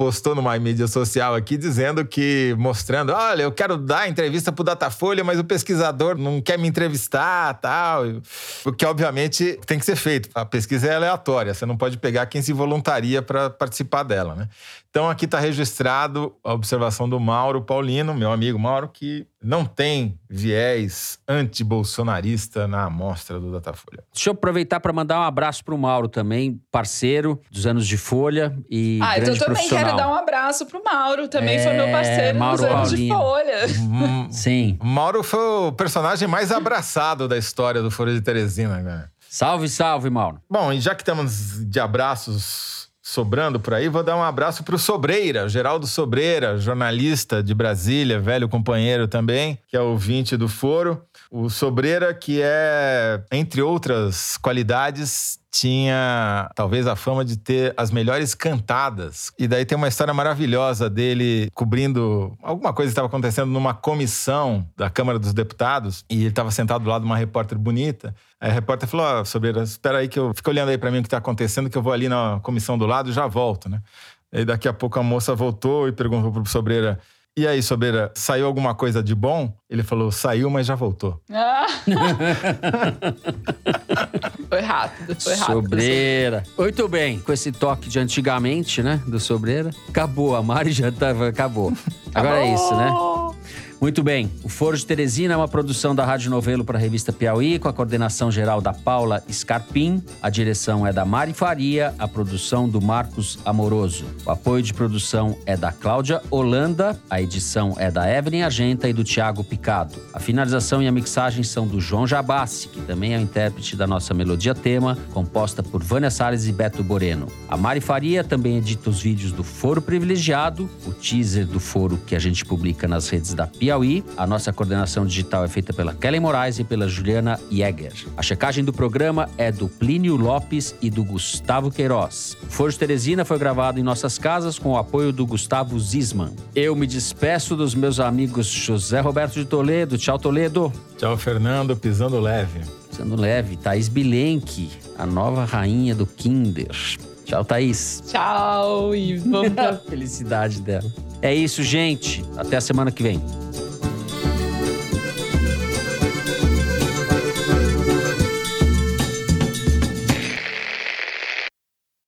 postou numa mídia social aqui dizendo que, mostrando, olha, eu quero dar entrevista pro Datafolha, mas o pesquisador não quer me entrevistar, tal. O que, obviamente, tem que ser feito. A pesquisa é aleatória, você não pode pegar quem se voluntaria para participar dela, né? Então aqui está registrado a observação do Mauro Paulino, meu amigo Mauro, que não tem viés anti-bolsonarista na amostra do Datafolha. Deixa eu aproveitar para mandar um abraço para o Mauro também, parceiro dos anos de Folha e ah, grande então eu também quero dar um abraço pro Mauro, também É, foi meu parceiro Mauro nos anos de. Folha. Sim. Mauro foi o personagem mais abraçado da história do Folha de Teresina, né? Salve, salve, Mauro. Bom, e já que estamos de abraços sobrando por aí, vou dar um abraço para o Sobreira, Geraldo Sobreira, jornalista de Brasília, velho companheiro também, que é ouvinte do Foro. O Sobreira, que é, entre outras qualidades, tinha talvez a fama de ter as melhores cantadas. E daí tem uma história maravilhosa dele cobrindo alguma coisa que estava acontecendo numa comissão da Câmara dos Deputados e ele estava sentado do lado de uma repórter bonita. Aí a repórter falou: Ó, Sobreira, espera aí que eu fico olhando aí para mim o que está acontecendo, que eu vou ali na comissão do lado e já volto, né? E daqui a pouco a moça voltou e perguntou pro Sobreira. E aí, Sobreira, saiu alguma coisa de bom? Ele falou, saiu, mas já voltou. Ah. foi rápido, foi rápido. Sobreira. Muito bem, com esse toque de antigamente, né, do Sobreira. Acabou, a Mari já tava, acabou. Agora é isso, né? Muito bem. O Foro de Teresina é uma produção da Rádio Novelo para a revista Piauí, com a coordenação geral da Paula Scarpim. A direção é da Mari Faria, a produção do Marcos Amoroso. O apoio de produção é da Cláudia Holanda, a edição é da Evelyn Argenta e do Tiago Picado. A finalização e a mixagem são do João Jabassi, que também é o intérprete da nossa melodia tema, composta por Vânia Salles e Beto Boreno. A Mari Faria também edita os vídeos do Foro Privilegiado, o teaser do Foro que a gente publica nas redes da Piauí. A nossa coordenação digital é feita pela Kelly Moraes e pela Juliana Jäger. A checagem do programa é do Plínio Lopes e do Gustavo Queiroz. O Foro de Teresina foi gravado em nossas casas com o apoio do Gustavo Zisman. Eu me despeço dos meus amigos José Roberto de Toledo. Tchau, Toledo. Tchau, Fernando, pisando leve. Pisando leve. Thaís Bilenque, a nova rainha do Kinder. Tchau, Thaís. Tchau e vamos pra Felicidade dela. É isso, gente. Até a semana que vem.